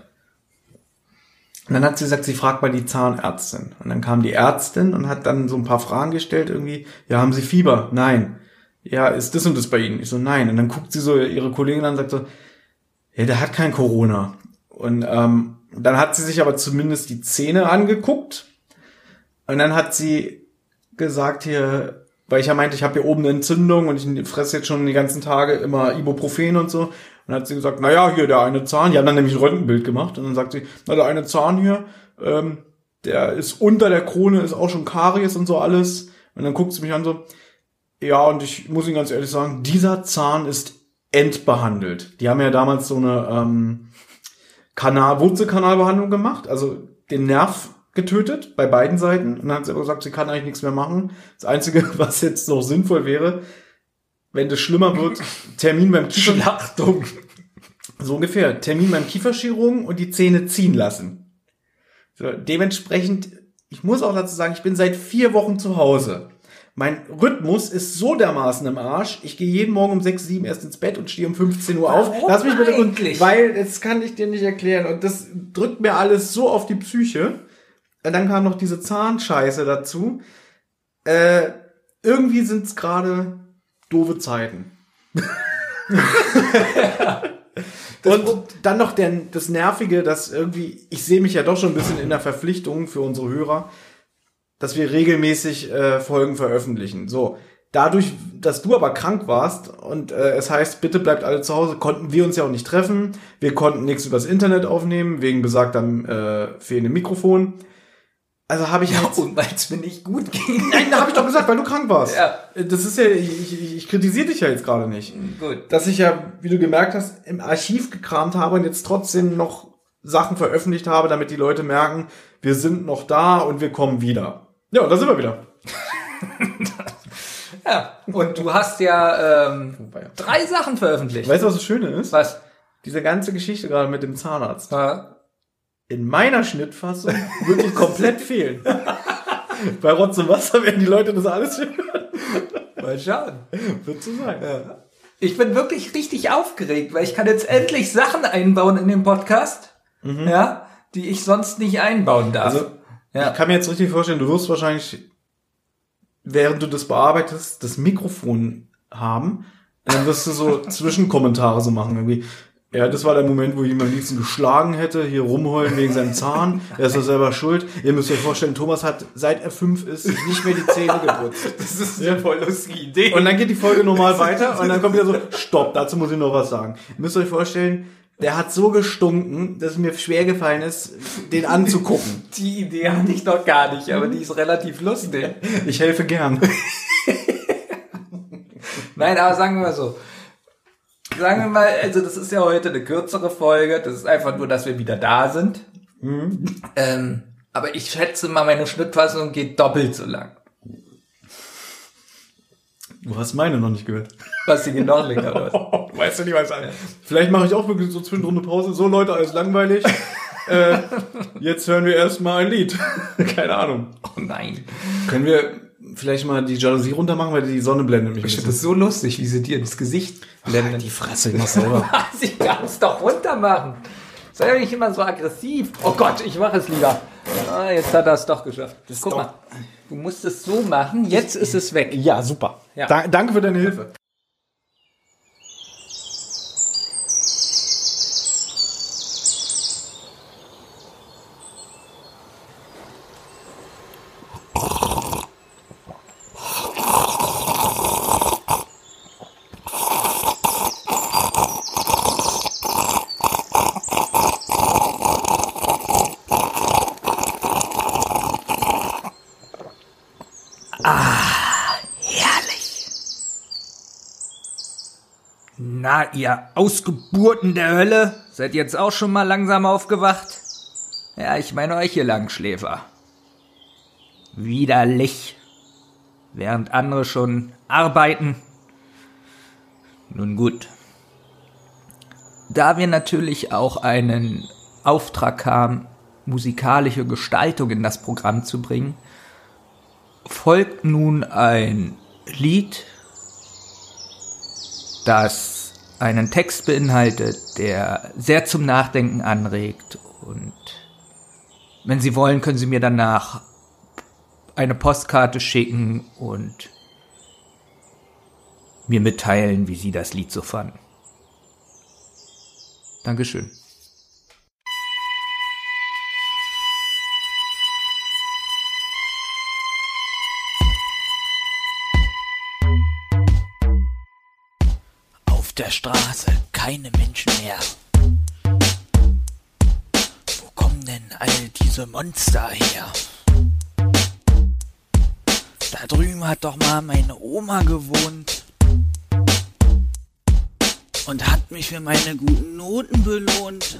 Und dann hat sie gesagt, sie fragt mal die Zahnärztin. Und dann kam die Ärztin und hat dann so ein paar Fragen gestellt, irgendwie, ja, haben Sie Fieber? Nein. Ja, ist das und das bei Ihnen? Ich so, nein. Und dann guckt sie so ihre Kollegin an und sagt so, ja, der hat kein Corona. Und ähm, dann hat sie sich aber zumindest die Zähne angeguckt. Und dann hat sie gesagt hier, weil ich ja meinte, ich habe hier oben eine Entzündung und ich fresse jetzt schon die ganzen Tage immer Ibuprofen und so. Und dann hat sie gesagt, na ja, hier der eine Zahn, die haben dann nämlich ein Röntgenbild gemacht und dann sagt sie, na der eine Zahn hier, ähm, der ist unter der Krone, ist auch schon Karies und so alles. Und dann guckt sie mich an so, ja, und ich muss Ihnen ganz ehrlich sagen, dieser Zahn ist entbehandelt. Die haben ja damals so eine ähm, Kanal, Wurzelkanalbehandlung gemacht, also den Nerv getötet bei beiden Seiten. Und dann hat sie aber gesagt, sie kann eigentlich nichts mehr machen. Das Einzige, was jetzt noch sinnvoll wäre, wenn das schlimmer wird, Termin beim Kiefer... Schlachtung. So ungefähr. Termin beim Kieferchirurgen und die Zähne ziehen lassen. So, dementsprechend, ich muss auch dazu sagen, ich bin seit vier Wochen zu Hause. Mein Rhythmus ist so dermaßen im Arsch. Ich gehe jeden Morgen um 6, 7 erst ins Bett und stehe um 15 Uhr auf. Warum Lass mich bitte eigentlich? weil das kann ich dir nicht erklären. Und das drückt mir alles so auf die Psyche. Und dann kam noch diese Zahnscheiße dazu. Äh, irgendwie sind es gerade doofe Zeiten. und dann noch der, das Nervige, dass irgendwie, ich sehe mich ja doch schon ein bisschen in der Verpflichtung für unsere Hörer. dass wir regelmäßig äh, Folgen veröffentlichen. So, dadurch, dass du aber krank warst und äh, es heißt, bitte bleibt alle zu Hause, konnten wir uns ja auch nicht treffen. Wir konnten nichts übers Internet aufnehmen, wegen besagtem äh, fehlendem Mikrofon. Also habe ich Ja, jetzt, und weil es mir nicht gut ging. Nein, da habe ich doch gesagt, weil du krank warst. Ja. Das ist ja, ich, ich, ich kritisiere dich ja jetzt gerade nicht. Gut. Dass ich ja, wie du gemerkt hast, im Archiv gekramt habe und jetzt trotzdem noch Sachen veröffentlicht habe, damit die Leute merken, wir sind noch da und wir kommen wieder. Ja, und da sind wir wieder. Ja, und du hast ja ähm, drei Sachen veröffentlicht. Weißt du, was das Schöne ist? Was? Diese ganze Geschichte gerade mit dem Zahnarzt. Ja. In meiner Schnittfassung würde die komplett fehlen. Bei Rotz und Wasser werden die Leute das alles hören. Mal schauen. Wird so sein. Ich bin wirklich richtig aufgeregt, weil ich kann jetzt endlich Sachen einbauen in den Podcast, ja, die ich sonst nicht einbauen darf. Also, ja. ich kann mir jetzt richtig vorstellen, du wirst wahrscheinlich, während du das bearbeitest, das Mikrofon haben. Und dann wirst du so Zwischenkommentare so machen, irgendwie. Ja, das war der Moment, wo ich ihn am liebsten geschlagen hätte, hier rumheulen wegen seinem Zahn. Er ist doch selber schuld. Ihr müsst euch vorstellen, Thomas hat, seit er fünf ist, nicht mehr die Zähne geputzt. das ist eine voll lustige Idee. Und dann geht die Folge normal weiter und dann kommt wieder so, stopp, dazu muss ich noch was sagen. Ihr müsst euch vorstellen, der hat so gestunken, dass es mir schwer gefallen ist, den anzugucken. die Idee hatte ich noch gar nicht, aber die ist relativ lustig. Ich helfe gern. Nein, aber sagen wir mal so. Sagen wir mal, also das ist ja heute eine kürzere Folge. Das ist einfach nur, dass wir wieder da sind. Ähm, aber ich schätze mal, meine Schnittfassung geht doppelt so lang. Du hast meine noch nicht gehört. Was die genau länger oder was? Weißt du nicht, was an. Vielleicht mache ich auch wirklich so zwischendrin eine Pause. So Leute, alles langweilig. äh, jetzt hören wir erstmal ein Lied. Keine Ahnung. Oh nein. Können wir vielleicht mal die Jalousie runter machen, weil die Sonne blendet mich. Ich finde das so lustig, wie sie dir ins Gesicht blenden. Die Fresse, ich mach's selber. Sie kann es doch runter machen. Sei doch nicht immer so aggressiv. Oh Gott, ich mache es lieber. Ah, jetzt hat er es doch geschafft. Guck doch- mal, du musst es so machen. Jetzt ist es weg. Ja, super. Ja. Da, danke für deine Hilfe. Herrlich. Na, ihr Ausgeburten der Hölle, seid jetzt auch schon mal langsam aufgewacht? Ja, ich meine euch, ihr Langschläfer. Widerlich. Während andere schon arbeiten. Nun gut. Da wir natürlich auch einen Auftrag haben, musikalische Gestaltung in das Programm zu bringen, folgt nun ein Lied, das einen Text beinhaltet, der sehr zum Nachdenken anregt und wenn Sie wollen, können Sie mir danach eine Postkarte schicken und mir mitteilen, wie Sie das Lied so fanden. Dankeschön. Der Straße keine Menschen mehr. Wo kommen denn all diese Monster her? Da drüben hat doch mal meine Oma gewohnt und hat mich für meine guten Noten belohnt.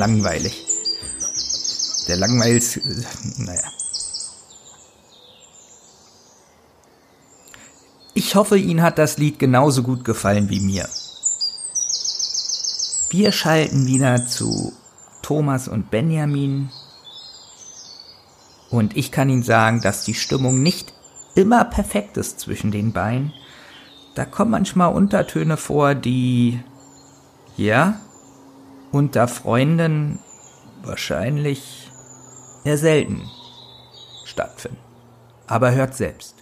langweilig. Der langweiligste. Naja. Ich hoffe, Ihnen hat das Lied genauso gut gefallen wie mir. Wir schalten wieder zu Thomas und Benjamin. Und ich kann Ihnen sagen, dass die Stimmung nicht immer perfekt ist zwischen den beiden. Da kommen manchmal Untertöne vor, die, ja, unter Freunden wahrscheinlich eher selten stattfinden. Aber hört selbst.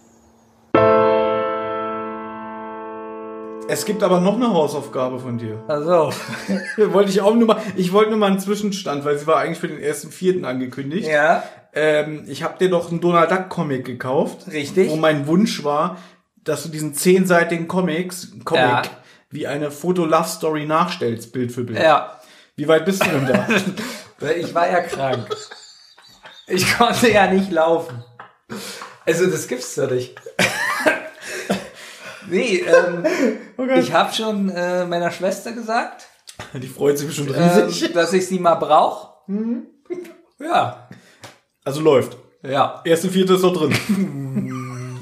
Es gibt aber noch eine Hausaufgabe von dir. Also. wollte ich auch nur mal, ich wollte nur mal einen Zwischenstand, weil sie war eigentlich für den ersten Vierten angekündigt. Ja. Ähm, ich habe dir doch einen Donald Duck Comic gekauft. Richtig. Wo mein Wunsch war, dass du diesen zehnseitigen Comics, Comic, Ja. wie eine Foto-Love-Story nachstellst, Bild für Bild. Ja. Wie weit bist du denn da? Ich war ja krank. Ich konnte ja nicht laufen. Also das gibt's doch nicht. nee, ähm, ich habe schon äh, meiner Schwester gesagt, Die freut sich bestimmt riesig. ähm, dass ich sie mal brauche. Ja. Also läuft. Ja. Erste Vierte ist doch drin.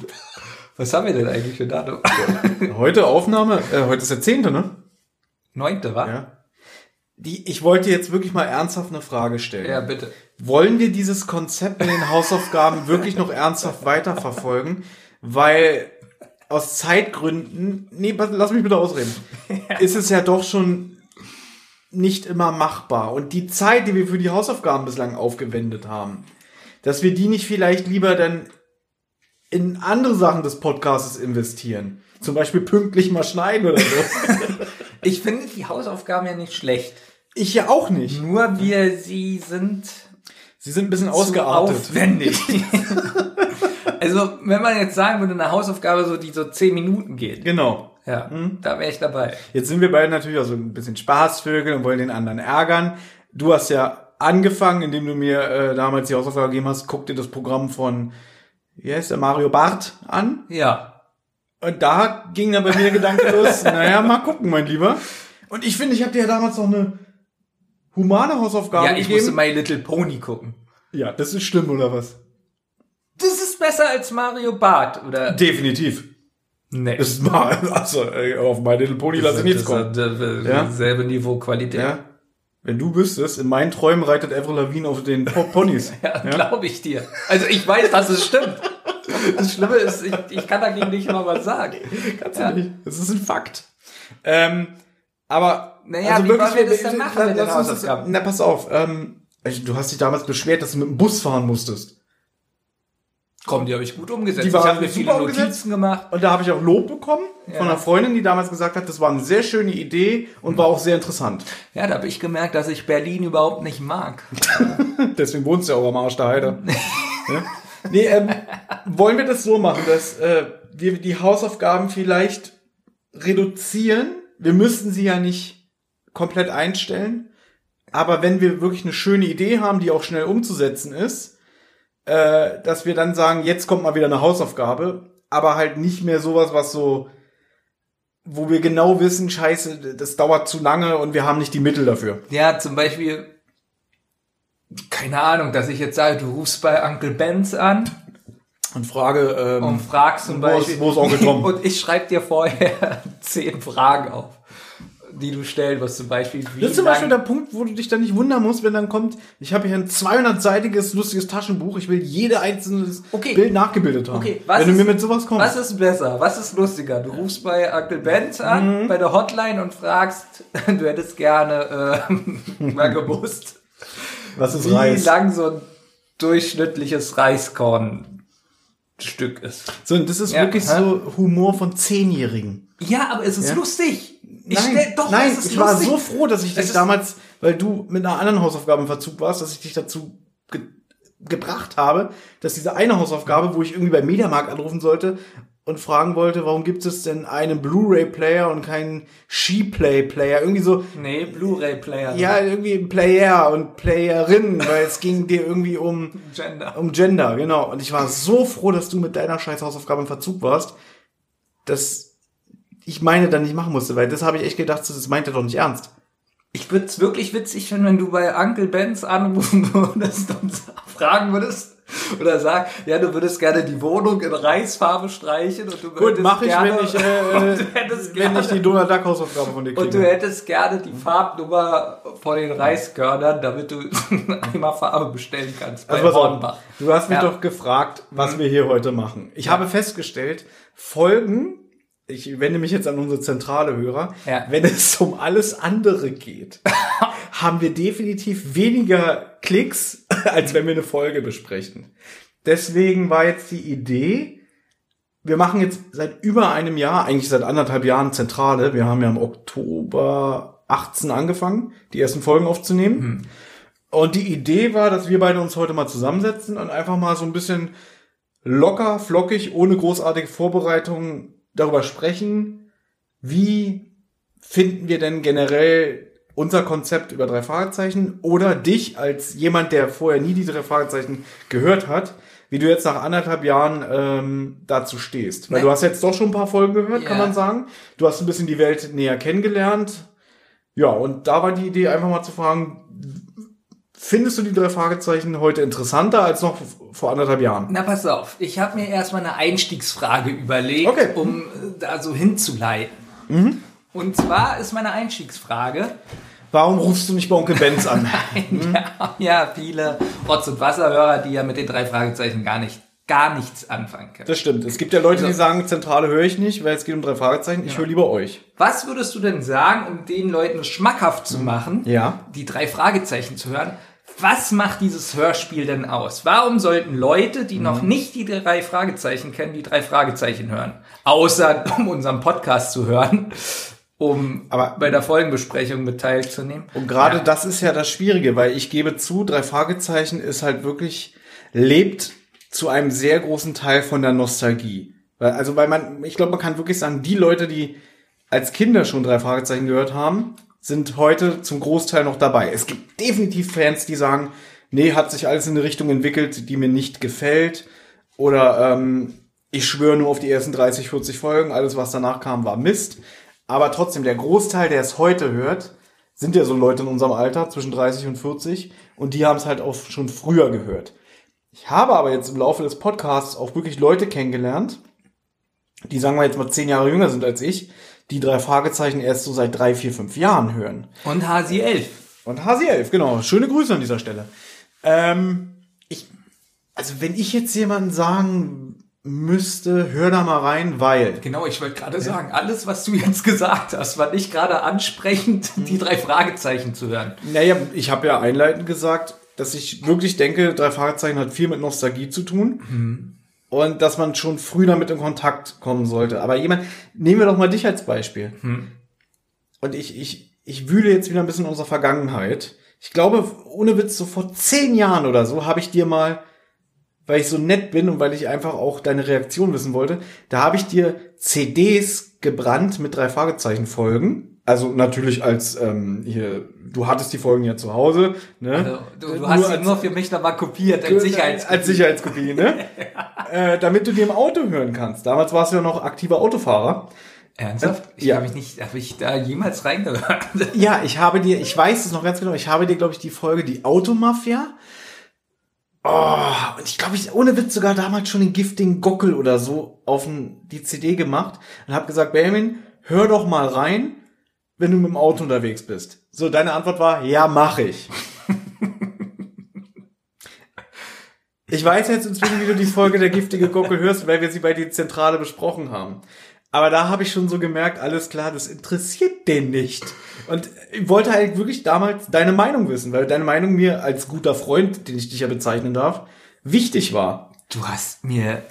Was haben wir denn eigentlich für Datum? Heute Aufnahme, äh, heute ist der Zehnte, ne? Neunte, wa? Ja. Die, ich wollte jetzt wirklich mal ernsthaft eine Frage stellen. Ja, bitte. Wollen wir dieses Konzept mit den Hausaufgaben wirklich noch ernsthaft weiterverfolgen? Weil aus Zeitgründen, nee, lass mich bitte ausreden, ist es ja doch schon nicht immer machbar. Und die Zeit, die wir für die Hausaufgaben bislang aufgewendet haben, dass wir die nicht vielleicht lieber dann in andere Sachen des Podcasts investieren. Zum Beispiel pünktlich mal schneiden oder so. Ich finde die Hausaufgaben ja nicht schlecht. Ich ja auch nicht. Nur wir, sie sind Sie sind ein bisschen ausgeartet. aufwendig. also, wenn man jetzt sagen würde, eine Hausaufgabe, so die so zehn Minuten geht. Genau. Ja, da wäre ich dabei. Jetzt sind wir beide natürlich auch so ein bisschen Spaßvögel und wollen den anderen ärgern. Du hast ja angefangen, indem du mir äh, damals die Hausaufgabe gegeben hast, guck dir das Programm von, wie heißt der, Mario Barth an. Ja. Und da ging dann bei mir der Gedanke los, naja, mal gucken, mein Lieber. Und ich finde, ich habe dir ja damals noch eine humane Hausaufgabe Ja, ich gegeben. musste My Little Pony gucken. ja, das ist schlimm, oder was? Das ist besser als Mario Barth, oder? Definitiv. Nee. Das ist mal, also auf My Little Pony lasse ich nichts kommen. Ja? Selbe Niveau Qualität. Ja. Wenn du wüsstest, in meinen Träumen reitet Avril Lavigne auf den Po- Ponys. Ja, glaube ich dir. Also ich weiß, dass es stimmt. Das Schlimme ist, ich, ich kann dagegen nicht mal was sagen. Kannst Ja. du nicht. Das ist ein Fakt. Ähm, aber Naja, wie wollen wir das denn machen mit den Hausaufgaben? Na, pass auf. Ähm, du hast dich damals beschwert, dass du mit dem Bus fahren musstest. Komm, die habe ich gut umgesetzt. Die ich war habe mir viele super umgesetzt. Notizen gemacht. Und da habe ich auch Lob bekommen Ja. von einer Freundin, die damals gesagt hat, das war eine sehr schöne Idee und war auch sehr interessant. Ja, da habe ich gemerkt, dass ich Berlin überhaupt nicht mag. Deswegen wohnst du ja auch am Arsch der Heide. ja? Nee, ähm, wollen wir das so machen, dass äh, wir die Hausaufgaben vielleicht reduzieren? Wir müssten sie ja nicht komplett einstellen. Aber wenn wir wirklich eine schöne Idee haben, die auch schnell umzusetzen ist, äh, dass wir dann sagen, jetzt kommt mal wieder eine Hausaufgabe, aber halt nicht mehr sowas, was so, wo wir genau wissen, scheiße, das dauert zu lange und wir haben nicht die Mittel dafür. Ja, zum Beispiel, keine Ahnung, dass ich jetzt sage, du rufst bei Uncle Benz an Und frage, ähm, und fragst zum wo ist- Beispiel, wo ist Onkel Tom? und ich schreibe dir vorher zehn Fragen auf, die du stellen musst. Zum Beispiel, wie Das ist zum Beispiel der Punkt, wo du dich dann nicht wundern musst, wenn dann kommt, ich habe hier ein 200-seitiges lustiges Taschenbuch, ich will jede einzelne Bild nachgebildet haben. Okay, was wenn du ist, mir mit sowas kommst. Was ist besser? Was ist lustiger? Du rufst bei Uncle Benz an, Mhm. bei der Hotline und fragst, du hättest gerne äh, mal gewusst, Was ist wie Reis? lang so ein durchschnittliches Reiskornstück ist. So, und das ist Ja, wirklich hä? so Humor von Zehnjährigen. Ja, aber es ist Ja? lustig. Ich nein, stell, doch, nein, es ist ich war lustig. so froh, dass ich dich damals, weil du mit einer anderen Hausaufgabe im Verzug warst, dass ich dich dazu ge gebracht habe, dass diese eine Hausaufgabe, wo ich irgendwie beim Mediamarkt anrufen sollte und fragen wollte, warum gibt es denn einen Blu-ray-Player und keinen Skiplay-Player? Irgendwie so, Nee, Blu-ray-Player. ja, irgendwie Player und Playerin, weil es ging dir irgendwie um Gender. um Gender, genau. Und ich war so froh, dass du mit deiner scheiß Hausaufgabe im Verzug warst, dass ich meine dann nicht machen musste, weil das habe ich echt gedacht, das meint er doch nicht ernst. Ich würde es wirklich witzig finden, wenn du bei Uncle Benz anrufen würdest und fragen würdest oder sagen, ja, du würdest gerne die Wohnung in Reisfarbe streichen und du Gut, würdest mache ich, gerne, wenn ich, äh, du hättest wenn gerne, ich die Donald Duck Hausaufgabe von dir kriege. und du hättest gerne die Farbnummer von den Reiskörnern, damit du einmal Farbe bestellen kannst bei Also Hornbach. du hast mich Ja. doch gefragt, was Mhm. wir hier heute machen. Ich habe festgestellt, Folgen, ich wende mich jetzt an unsere zentrale Hörer, Ja. wenn es um alles andere geht, haben wir definitiv weniger Klicks, als wenn wir eine Folge besprechen. Deswegen war jetzt die Idee, wir machen jetzt seit über einem Jahr, eigentlich seit anderthalb Jahren Zentrale. Wir haben ja im Oktober 18 angefangen, die ersten Folgen aufzunehmen. Und die Idee war, dass wir beide uns heute mal zusammensetzen und einfach mal so ein bisschen locker, flockig, ohne großartige Vorbereitung darüber sprechen, wie finden wir denn generell unser Konzept über drei Fragezeichen oder dich als jemand, der vorher nie die drei Fragezeichen gehört hat, wie du jetzt nach anderthalb Jahren ähm, dazu stehst. Weil du hast jetzt doch schon ein paar Folgen gehört, kann Ja. man sagen. Du hast ein bisschen die Welt näher kennengelernt. Ja, und da war die Idee einfach mal zu fragen, findest du die drei Fragezeichen heute interessanter als noch vor anderthalb Jahren? Na, pass auf. Ich habe mir erstmal eine Einstiegsfrage überlegt, um äh, da so hinzuleiten. Mhm. Und zwar ist meine Einstiegsfrage, Warum rufst du nicht bei Onkel Benz an? ja, ja, viele Rotz- und Wasserhörer, die ja mit den drei Fragezeichen gar nicht, gar nichts anfangen können. Das stimmt. Es gibt ja Leute, die Also- sagen, Zentrale höre ich nicht, weil es geht um drei Fragezeichen. Ich Ja. höre lieber euch. Was würdest du denn sagen, um den Leuten schmackhaft zu machen, Ja. die drei Fragezeichen zu hören? Was macht dieses Hörspiel denn aus? Warum sollten Leute, die noch Mhm. nicht die drei Fragezeichen kennen, die drei Fragezeichen hören? Außer um unseren Podcast zu hören, um bei der Folgenbesprechung mit teilzunehmen. Und gerade Ja. das ist ja das Schwierige, weil ich gebe zu, drei Fragezeichen ist halt wirklich, lebt zu einem sehr großen Teil von der Nostalgie. Weil, also, weil man, ich glaube, man kann wirklich sagen, die Leute, die als Kinder schon drei Fragezeichen gehört haben, sind heute zum Großteil noch dabei. Es gibt definitiv Fans, die sagen, nee, hat sich alles in eine Richtung entwickelt, die mir nicht gefällt. Oder ähm, ich schwöre nur auf die ersten 30, 40 Folgen, alles, was danach kam, war Mist. Aber trotzdem, der Großteil, der es heute hört, sind ja so Leute in unserem Alter, zwischen 30 und 40, und die haben es halt auch schon früher gehört. Ich habe aber jetzt im Laufe des Podcasts auch wirklich Leute kennengelernt, die sagen wir jetzt mal zehn Jahre jünger sind als ich, die drei Fragezeichen erst so seit drei, vier, fünf Jahren hören. Und Hasi 11. Und Hasi 11, genau. Schöne Grüße an dieser Stelle. Ähm, ich, also wenn ich jetzt jemanden sagen müsste, hör da mal rein, weil. Genau, ich wollte gerade sagen, alles, was du jetzt gesagt hast, war nicht gerade ansprechend, die drei Fragezeichen zu hören. Naja, ich habe ja einleitend gesagt, dass ich wirklich denke, drei Fragezeichen hat viel mit Nostalgie zu tun. Und dass man schon früh damit in Kontakt kommen sollte. Aber jemand, nehmen wir doch mal dich als Beispiel. Und ich, ich, ich wühle jetzt wieder ein bisschen in unserer Vergangenheit. Ich glaube, ohne Witz, so vor zehn Jahren oder so habe ich dir mal, weil ich so nett bin und weil ich einfach auch deine Reaktion wissen wollte, da habe ich dir CDs gebrannt mit drei Fragezeichen Folgen. Also natürlich als ähm, hier, du hattest die Folgen ja zu Hause, ne? Also, du, du hast sie als- nur für mich nochmal kopiert, als Sicherheitskopie. als Sicherheitskopie, ne? äh, damit du die im Auto hören kannst. Damals warst du ja noch aktiver Autofahrer. Ernsthaft? Ich Ja. habe mich nicht, habe ich da jemals reingehört? Ja, ich habe dir, ich weiß es noch ganz genau, ich habe dir, glaube ich, die Folge Die Automafia. Oh, und ich glaube, ich ohne Witz sogar damals schon den giftigen Gockel oder so auf die CD gemacht und habe gesagt, Benjamin, hör doch mal rein, wenn du mit dem Auto unterwegs bist. So, deine Antwort war, ja, mach ich. Ich weiß jetzt inzwischen, wie du die Folge der giftige Gockel hörst, weil wir sie bei die Zentrale besprochen haben. Aber da habe ich schon so gemerkt, alles klar, das interessiert den nicht. Und ich wollte halt wirklich damals deine Meinung wissen, weil deine Meinung mir als guter Freund, den ich dich ja bezeichnen darf, wichtig war. Du hast mir,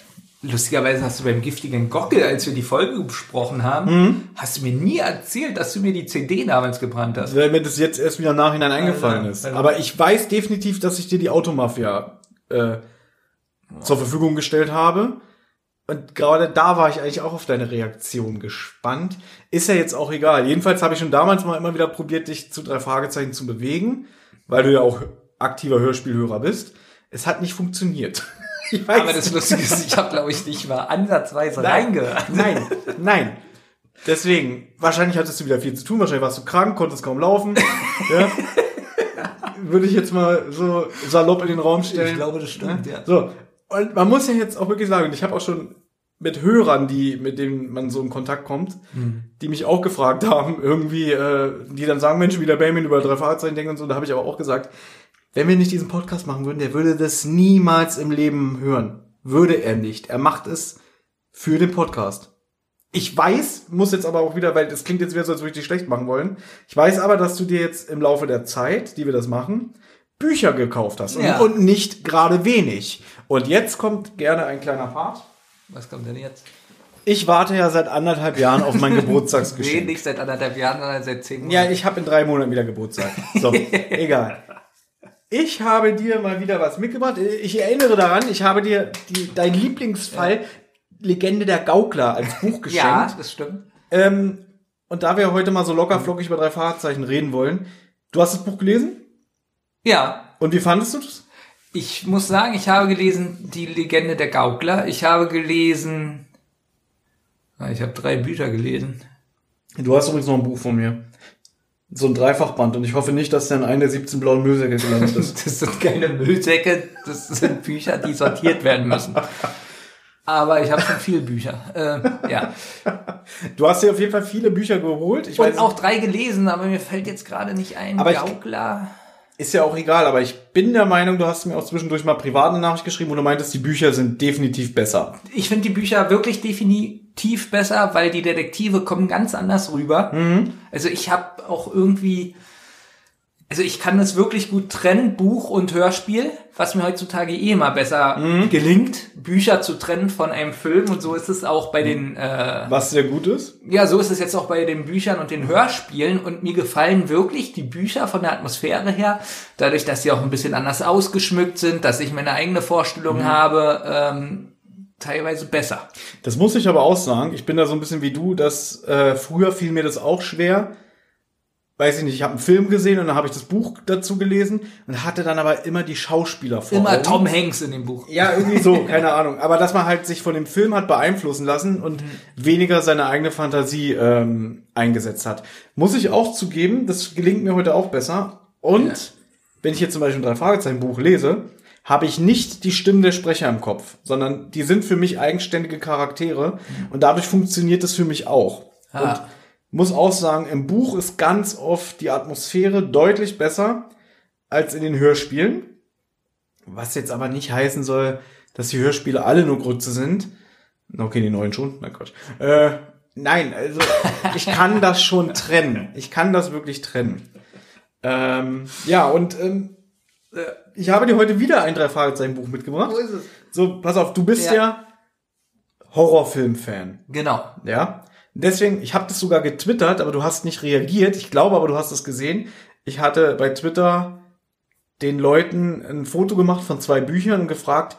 lustigerweise hast du beim giftigen Gockel, als wir die Folge besprochen haben, Mhm. hast du mir nie erzählt, dass du mir die CD damals gebrannt hast. Weil mir das jetzt erst wieder im Nachhinein eingefallen Alter, ist. Alter. Aber ich weiß definitiv, dass ich dir die Automafia äh, zur Verfügung gestellt habe. Und gerade da war ich eigentlich auch auf deine Reaktion gespannt. Ist ja jetzt auch egal. Jedenfalls habe ich schon damals mal immer wieder probiert, dich zu drei Fragezeichen zu bewegen, weil du ja auch aktiver Hörspielhörer bist. Es hat nicht funktioniert. Ich weiß Aber das Lustige ist, ich habe, glaube ich, nicht mal ansatzweise Nein, reingehört. Nein, nein. Deswegen, wahrscheinlich hattest du wieder viel zu tun, wahrscheinlich warst du krank, konntest kaum laufen. ja. Würde ich jetzt mal so salopp in den Raum stellen. Ich glaube, das stimmt, ja. So, und man muss ja jetzt auch wirklich sagen, ich habe auch schon mit Hörern, die, mit denen man so in Kontakt kommt, Mhm. die mich auch gefragt haben, irgendwie, äh, die dann sagen, Mensch, wie der Benjamin über drei Fahrzeichen denkt und so, da habe ich aber auch gesagt, wenn wir nicht diesen Podcast machen würden, der würde das niemals im Leben hören. Würde er nicht. Er macht es für den Podcast. Ich weiß, muss jetzt aber auch wieder, weil das klingt jetzt wieder so, als würde ich dich schlecht machen wollen. Ich weiß aber, dass du dir jetzt im Laufe der Zeit, die wir das machen, Bücher gekauft hast. Ja. Und, und nicht gerade wenig. Und jetzt kommt gerne ein kleiner Part. Was kommt denn jetzt? Ich warte ja seit anderthalb Jahren auf mein Nee, Geburtstagsgeschenk. nicht seit anderthalb Jahren, sondern seit zehn Monaten. Ja, ich habe in drei Monaten wieder Geburtstag. So, egal. Ich habe dir mal wieder was mitgebracht. Ich erinnere daran, ich habe dir die, dein Lieblingsfall Legende der Gaukler als Buch geschenkt. Ja, das stimmt. Ähm, und da wir heute mal so locker flockig über drei Fahrzeichen reden wollen, du hast das Buch gelesen? Ja. Und wie fandest du das? Ich muss sagen, ich habe gelesen Die Legende der Gaukler. Ich habe gelesen. Ah, Ich habe drei Bücher gelesen. Du hast übrigens noch ein Buch von mir. So ein Dreifachband und ich hoffe nicht, dass der in einen der 17 blauen Müllsäcke gelandet ist. Das sind keine Müllsäcke, das sind Bücher, die sortiert werden müssen. Aber ich habe schon viele Bücher. Äh, ja. Du hast dir auf jeden Fall viele Bücher geholt. Ich weiß, auch drei gelesen, aber mir fällt jetzt gerade nicht ein. Aber ich- Gaukler. Ist ja auch egal, aber ich bin der Meinung, du hast mir auch zwischendurch mal privat eine Nachricht geschrieben, wo du meintest, die Bücher sind definitiv besser. Ich finde die Bücher wirklich definitiv besser, weil die Detektive kommen ganz anders rüber. Also ich habe auch irgendwie, also ich kann das wirklich gut trennen, Buch und Hörspiel, was mir heutzutage eh immer besser gelingt, Bücher zu trennen von einem Film und so ist es auch bei den, äh, Was sehr gut ist. ja, so ist es jetzt auch bei den Büchern und den Hörspielen und mir gefallen wirklich die Bücher von der Atmosphäre her, dadurch, dass sie auch ein bisschen anders ausgeschmückt sind, dass ich meine eigene Vorstellung habe, ähm, teilweise besser. Das muss ich aber auch sagen. Ich bin da so ein bisschen wie du, dass äh, früher fiel mir das auch schwer. Weiß ich nicht, ich habe einen Film gesehen und dann habe ich das Buch dazu gelesen und hatte dann aber immer die Schauspieler vor Immer Augen. Tom Hanks in dem Buch. Ja, irgendwie so, keine Ahnung. Aber dass man halt sich von dem Film hat beeinflussen lassen und weniger seine eigene Fantasie ähm, eingesetzt hat. Muss ich auch zugeben, das gelingt mir heute auch besser. Und wenn ich jetzt zum Beispiel ein Drei-Fragezeichen-Buch lese, habe ich nicht die Stimmen der Sprecher im Kopf, sondern die sind für mich eigenständige Charaktere und dadurch funktioniert es für mich auch. Ah. Und muss auch sagen, im Buch ist ganz oft die Atmosphäre deutlich besser als in den Hörspielen. Was jetzt aber nicht heißen soll, dass die Hörspiele alle nur Grütze sind. Okay, die neuen schon. Na Quatsch. Äh, nein, also ich kann das schon trennen. Ich kann das wirklich trennen. Ähm, ja, und ähm, äh, ich habe dir heute wieder ein drei Fragezeichen Buch mitgebracht. Wo ist es? So, pass auf, du bist Ja. ja, Horrorfilm-Fan. Genau. Ja. Deswegen, ich habe das sogar getwittert, aber du hast nicht reagiert. Ich glaube aber, du hast es gesehen. Ich hatte bei Twitter den Leuten ein Foto gemacht von zwei Büchern und gefragt,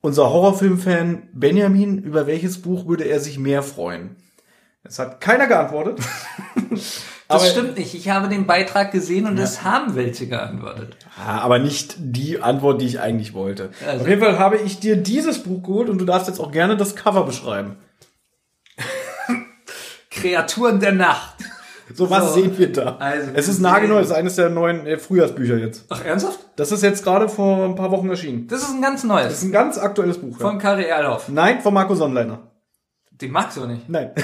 unser Horrorfilm-Fan Benjamin, über welches Buch würde er sich mehr freuen? Es hat keiner geantwortet. Das Aber- stimmt nicht. Ich habe den Beitrag gesehen und es haben welche geantwortet. Ja, aber nicht die Antwort, die ich eigentlich wollte. Also- Auf jeden Fall habe ich dir dieses Buch geholt und du darfst jetzt auch gerne das Cover beschreiben. Kreaturen der Nacht. So, was So. sehen wir da? Also, es ist nagelneu, es ist eines der neuen äh, Frühjahrsbücher jetzt. Ach, ernsthaft? Das ist jetzt gerade vor ein paar Wochen erschienen. Das ist ein ganz Das neues. ist ein ganz aktuelles Buch. Von Ja. Kari Erlhoff. Nein, von Marco Sonnleiner. Den magst du nicht. Nein.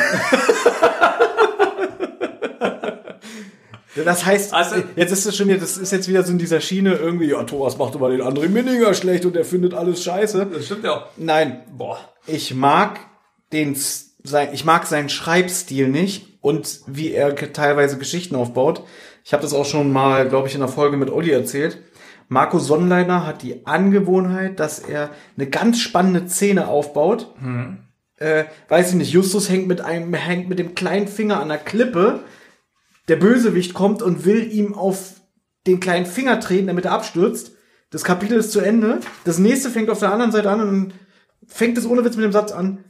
Das heißt, Also- jetzt ist es schon wieder, das ist jetzt wieder so in dieser Schiene irgendwie, ja, Thomas macht aber den André Minninger schlecht und er findet alles scheiße. Das stimmt ja auch. Nein, Boah. ich mag den, sein, ich mag seinen Schreibstil nicht und wie er teilweise Geschichten aufbaut. Ich habe das auch schon mal, glaube ich, in einer Folge mit Olli erzählt. Marco Sonnleiner hat die Angewohnheit, dass er eine ganz spannende Szene aufbaut. Äh, weiß ich nicht, Justus hängt mit einem, hängt mit dem kleinen Finger an der Klippe. Der Bösewicht kommt und will ihm auf den kleinen Finger treten, damit er abstürzt. Das Kapitel ist zu Ende. Das nächste fängt auf der anderen Seite an und fängt es ohne Witz mit dem Satz an.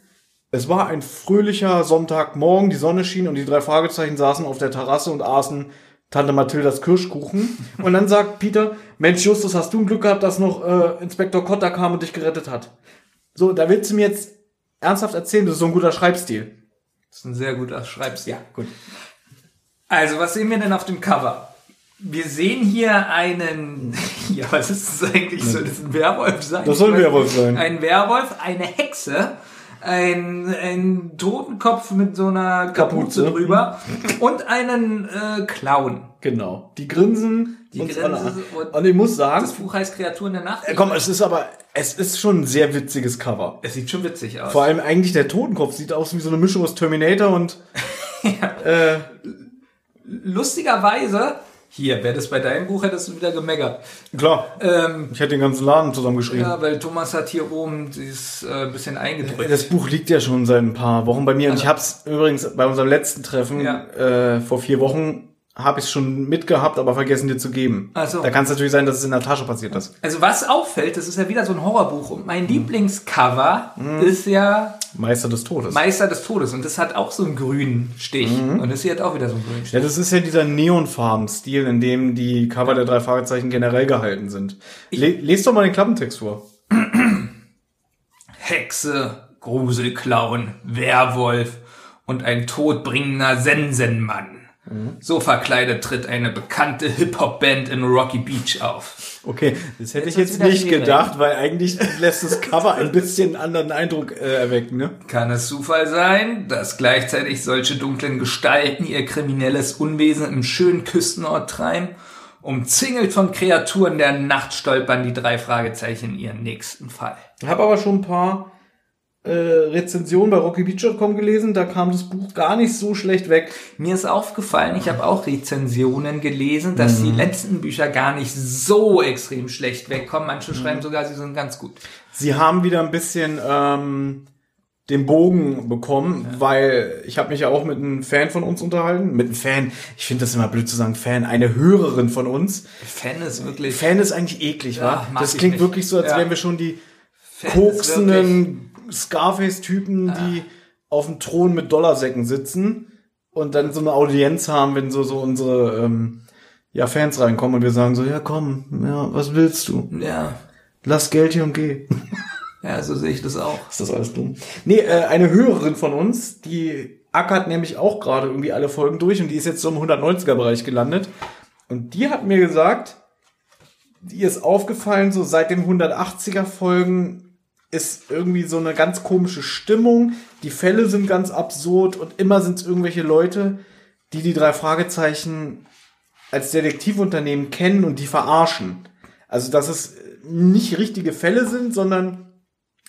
Es war ein fröhlicher Sonntagmorgen, die Sonne schien und die drei Fragezeichen saßen auf der Terrasse und aßen Tante Mathildas Kirschkuchen. Und dann sagt Peter, Mensch Justus, hast du ein Glück gehabt, dass noch äh, Inspektor Kotter kam und dich gerettet hat. So, da willst du mir jetzt ernsthaft erzählen, das ist so ein guter Schreibstil. Das ist ein sehr guter Schreibstil. gut. Also, was sehen wir denn auf dem Cover? Wir sehen hier einen, ja, was ist das eigentlich? Soll das ein Werwolf sein? Das soll ein Werwolf sein. Ein Werwolf, eine Hexe, ein, ein Totenkopf mit so einer Kapuze, Kapuze. drüber und einen äh, Clown. Genau. Die grinsen. Die grinsen und- und ich muss sagen, Das Buch heißt Kreaturen der Nacht. komm, es ist aber, es ist schon ein sehr witziges Cover. Es sieht schon witzig aus. Vor allem eigentlich der Totenkopf sieht aus wie so eine Mischung aus Terminator und äh, Lustigerweise, hier, wäre das bei deinem Buch, hättest du wieder gemeckert. klar. Ähm, Ich hätte den ganzen Laden zusammengeschrieben. ja, weil Thomas hat hier oben dieses äh, bisschen eingedrückt. Das Buch liegt ja schon seit ein paar Wochen bei mir und ich habe es übrigens bei unserem letzten Treffen Ja. äh, vor vier Wochen habe ich schon mitgehabt, aber vergessen dir zu geben. Ach so. Da kann es natürlich sein, dass es in der Tasche passiert ist. Also was auffällt, das ist ja wieder so ein Horrorbuch und Mhm. mein Lieblingscover ist ja Meister des Todes. Meister des Todes und das hat auch so einen grünen Stich und das hier hat auch wieder so einen grünen Stich. Mhm. Ja, das ist ja dieser Neonfarben-Stil, in dem die Cover der drei Fragezeichen generell gehalten sind. Le lest doch mal den Klappentext vor. Hexe, Gruselclown, Werwolf und ein todbringender Sensenmann. Mhm. So verkleidet tritt eine bekannte Hip-Hop-Band in Rocky Beach auf. Okay, das hätte Jetzt ich jetzt nicht schwierig. gedacht, weil eigentlich lässt das Cover ein bisschen anderen Eindruck äh, erwecken, ne? Kann es Zufall sein, dass gleichzeitig solche dunklen Gestalten ihr kriminelles Unwesen im schönen Küstenort treiben? Umzingelt von Kreaturen der Nacht stolpern die drei Fragezeichen ihren nächsten Fall. Ich habe aber schon ein paar äh, Rezensionen bei RockyBeach.com gelesen, da kam das Buch gar nicht so schlecht weg. Mir ist aufgefallen, ich habe auch Rezensionen gelesen, dass die letzten Bücher gar nicht so extrem schlecht wegkommen. Manche schreiben sogar, sie sind ganz gut. Sie haben wieder ein bisschen ähm, den Bogen bekommen, weil ich habe mich ja auch mit einem Fan von uns unterhalten. Mit einem Fan, ich finde das immer blöd zu sagen, Fan, eine Hörerin von uns. Fan ist wirklich. Fan ist eigentlich eklig, Ja, wa? Das klingt wirklich so, als Ja. wären wir schon die Fan koksenden Scarface-Typen, die auf dem Thron mit Dollarsäcken sitzen und dann so eine Audienz haben, wenn so, so unsere ähm, ja, Fans reinkommen und wir sagen so, ja komm, ja, was willst du? Ja, Lass Geld hier und geh. ja, so sehe ich das auch. Ist das alles dumm? Nee, äh, eine Hörerin von uns, die ackert nämlich auch gerade irgendwie alle Folgen durch und die ist jetzt so im 190er-Bereich gelandet. Und die hat mir gesagt, ihr ist aufgefallen, so seit den 180er Folgen ist irgendwie so eine ganz komische Stimmung. Die Fälle sind ganz absurd und immer sind es irgendwelche Leute, die die drei Fragezeichen als Detektivunternehmen kennen und die verarschen. Also, dass es nicht richtige Fälle sind, sondern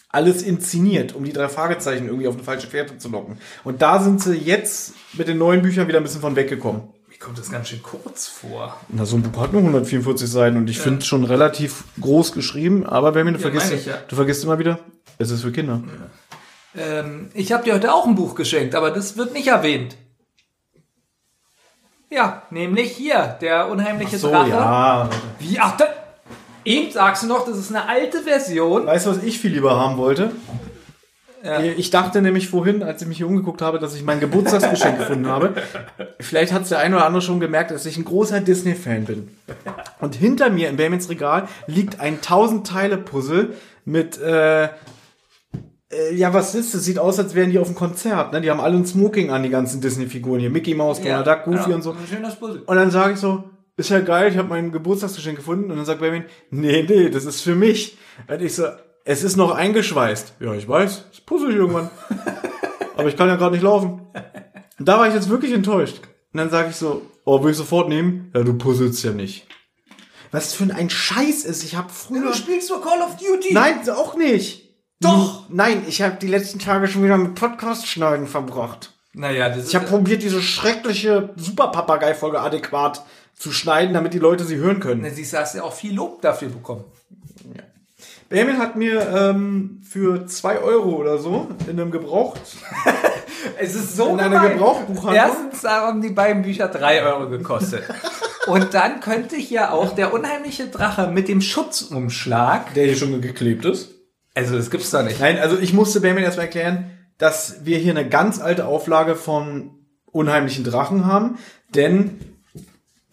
alles inszeniert, um die drei Fragezeichen irgendwie auf eine falsche Fährte zu locken. Und da sind sie jetzt mit den neuen Büchern wieder ein bisschen von weggekommen. Kommt das ganz schön kurz vor. Na, so ein Buch hat nur 144 Seiten und ich finde es schon relativ groß geschrieben, aber wenn mir du Ja, vergisst, ich, ja. du vergisst immer wieder, es ist für Kinder. Ähm, ich habe dir heute auch ein Buch geschenkt, aber das wird nicht erwähnt. Ja, nämlich hier, der unheimliche So, Drache. ja. Wie? Ach, da, eben sagst du noch, das ist eine alte Version. Weißt du, was ich viel lieber haben wollte? Ja. Ich dachte nämlich vorhin, als ich mich hier umgeguckt habe, dass ich mein Geburtstagsgeschenk gefunden habe. Vielleicht hat es der eine oder andere schon gemerkt, dass ich ein großer Disney-Fan bin. Und hinter mir in Bamins Regal liegt ein 1000-Teile-Puzzle mit, äh, äh, ja, was ist das? Sieht aus, als wären die auf einem Konzert. Ne? Die haben alle ein Smoking an, die ganzen Disney-Figuren hier. Mickey Mouse, Donald Duck, Goofy ja, und so. Ein schönes Puzzle. Und dann sage ich so, ist ja geil, ich habe mein Geburtstagsgeschenk gefunden. Und dann sagt Benjamin, nee, nee, das ist für mich. Und ich so, es ist noch eingeschweißt. Ja, ich weiß, das puzzle ich irgendwann. Aber ich kann ja gerade nicht laufen. Und da war ich jetzt wirklich enttäuscht. Und dann sage ich so, oh, will ich sofort nehmen? Ja, du puzzelst ja nicht. Was für ein Scheiß ist. Ich habe früher... Du spielst doch Call of Duty. Nein, auch nicht. Doch. Nein, ich habe die letzten Tage schon wieder mit Podcast-Schneiden verbracht. Naja, das Ich habe probiert, diese schreckliche Super-Papagei-Folge adäquat zu schneiden, damit die Leute sie hören können. Na, du, hast ja auch viel Lob dafür bekommen. Benjamin hat mir ähm, für zwei Euro oder so in einem Gebraucht Es ist so In einer. Gebrauchbuchhandlung? Erstens haben die beiden Bücher drei Euro gekostet. Und dann könnte ich ja auch der unheimliche Drache mit dem Schutzumschlag. der hier schon geklebt ist. Also das gibt's doch nicht. Nein, also ich musste Benjamin erstmal erklären, dass wir hier eine ganz alte Auflage von Unheimlichen Drachen haben, denn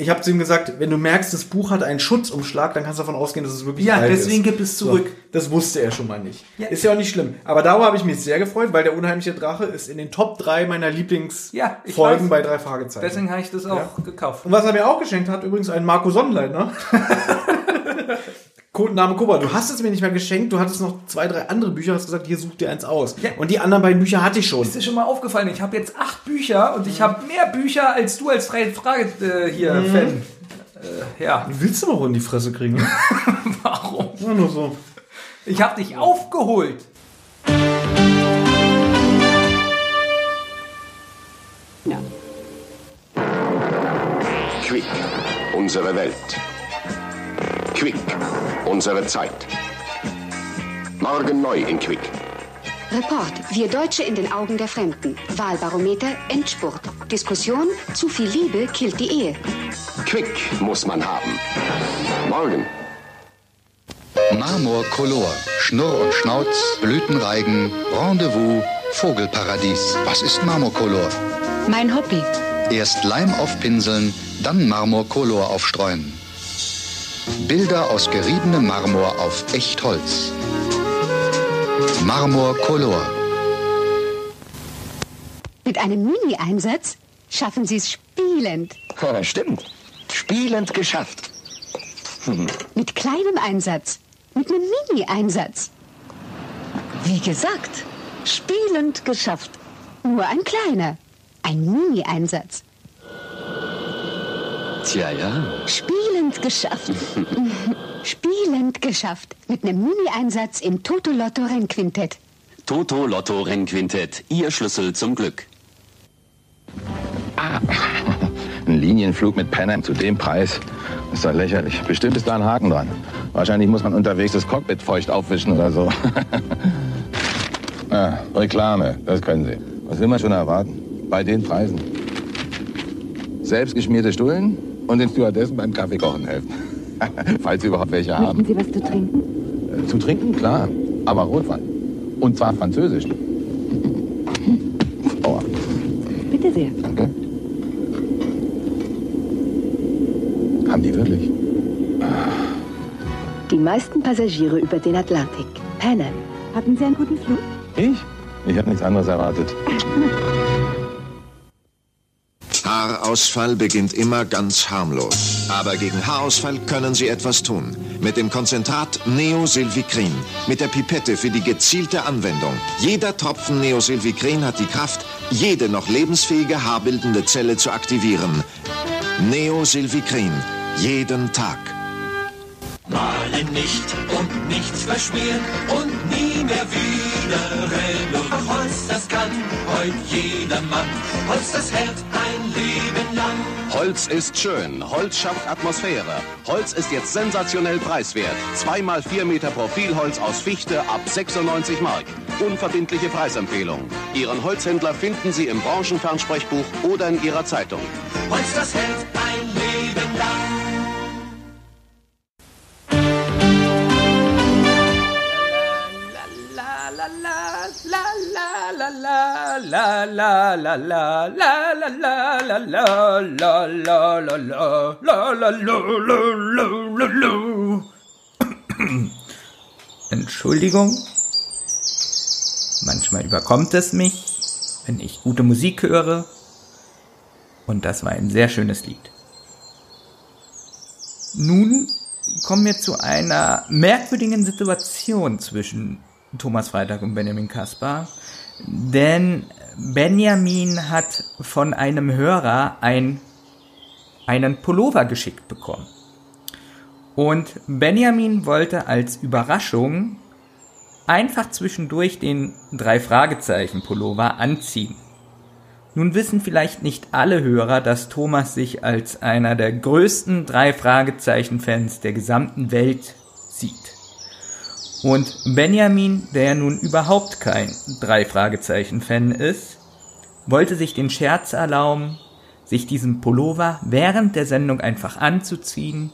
ich habe zu ihm gesagt, wenn du merkst, das Buch hat einen Schutzumschlag, dann kannst du davon ausgehen, dass es wirklich Ja, alt deswegen ist. gibt es zurück. So, das wusste er schon mal nicht. Ja. Ist ja auch nicht schlimm. Aber darüber habe ich mich sehr gefreut, weil der Unheimliche Drache ist in den Top 3 meiner Ja, Lieblingsfolgen weiß. bei drei Fragezeichen. Deswegen habe ich das auch gekauft. Und was er mir auch geschenkt hat, übrigens ein Marco Sonnenleitner. Codename Kuba. Du hast es mir nicht mehr geschenkt. Du hattest noch zwei, drei andere Bücher. Hast gesagt, hier such dir eins aus. Ja. Und die anderen beiden Bücher hatte ich schon. Ist dir schon mal aufgefallen? Ich habe jetzt acht Bücher und ich habe mehr Bücher als du als freie Frage äh, hier Mhm. Fan. Äh, ja, Wie willst du mal in die Fresse kriegen? Warum? Ja, nur so. Ich habe dich aufgeholt. Quick, unsere Welt. Quick, unsere Zeit. Morgen neu in Quick. Report. Wir Deutsche in den Augen der Fremden. Wahlbarometer Endspurt. Diskussion. Zu viel Liebe killt die Ehe. Quick muss man haben. Morgen. Marmorkolor, Schnurr und Schnauz, Blütenreigen, Rendezvous, Vogelparadies. Was ist Marmorkolor? Mein Hobby. Erst Leim aufpinseln, dann Marmorkolor aufstreuen. Bilder aus geriebenem Marmor auf Echtholz. Marmorkolor. Mit einem Mini-Einsatz schaffen Sie es spielend. Stimmt. Spielend geschafft. Mit kleinem Einsatz. Mit einem Mini-Einsatz. Wie gesagt, spielend geschafft. Nur ein kleiner. Ein Mini-Einsatz. Tja, ja. Spielend geschafft. Spielend geschafft. Mit einem Mini-Einsatz im Toto-Lotto-Rennquintett. Toto Lotto Rennquintett. Ihr Schlüssel zum Glück. Ein Linienflug mit Pan zu dem Preis ist doch lächerlich. Bestimmt ist da ein Haken dran. Wahrscheinlich muss man unterwegs das Cockpit feucht aufwischen oder so. ah, Reklame, das können Sie. Was will man schon erwarten? Bei den Preisen. Selbstgeschmierte Stullen und den Stewardessen beim Kaffeekochen helfen. Falls Sie überhaupt welche haben. Sie was zu trinken? Äh, Zu trinken, klar. Aber Rotwein. Und zwar französisch. Oh, Bitte sehr. danke. Haben die wirklich? Die meisten Passagiere über den Atlantik. Pan Am. Hatten Sie einen guten Flug? Ich? Ich habe nichts anderes erwartet. Haarausfall beginnt immer ganz harmlos. Aber gegen Haarausfall können Sie etwas tun. Mit dem Konzentrat Neosilvicrin. Mit der Pipette für die gezielte Anwendung. Jeder Tropfen Neosilvicrin hat die Kraft, jede noch lebensfähige haarbildende Zelle zu aktivieren. Neosilvicrin. Jeden Tag. Malen nicht und nichts verschmieren und nie mehr wieder das heut jedermann. Holz, das hält ein Leben lang. Holz ist schön, Holz schafft Atmosphäre. Holz ist jetzt sensationell preiswert. Zweimal vier Meter Profilholz aus Fichte ab 96 Mark. Unverbindliche Preisempfehlung. Ihren Holzhändler finden Sie im Branchenfernsprechbuch oder in Ihrer Zeitung. Holz, das hält ein Leben Entschuldigung. Manchmal überkommt es mich, wenn ich gute Musik höre. Und das war ein sehr schönes Lied. Nun kommen wir zu einer merkwürdigen Situation zwischen Thomas Freitag und Benjamin Kaspar. Denn Benjamin hat von einem Hörer ein, einen Pullover geschickt bekommen. Und Benjamin wollte als Überraschung einfach zwischendurch den drei Fragezeichen Pullover anziehen. Nun wissen vielleicht nicht alle Hörer, dass Thomas sich als einer der größten drei Fragezeichen Fans der gesamten Welt sieht. Und Benjamin, der ja nun überhaupt kein drei Fragezeichen Fan ist, wollte sich den Scherz erlauben, sich diesen Pullover während der Sendung einfach anzuziehen,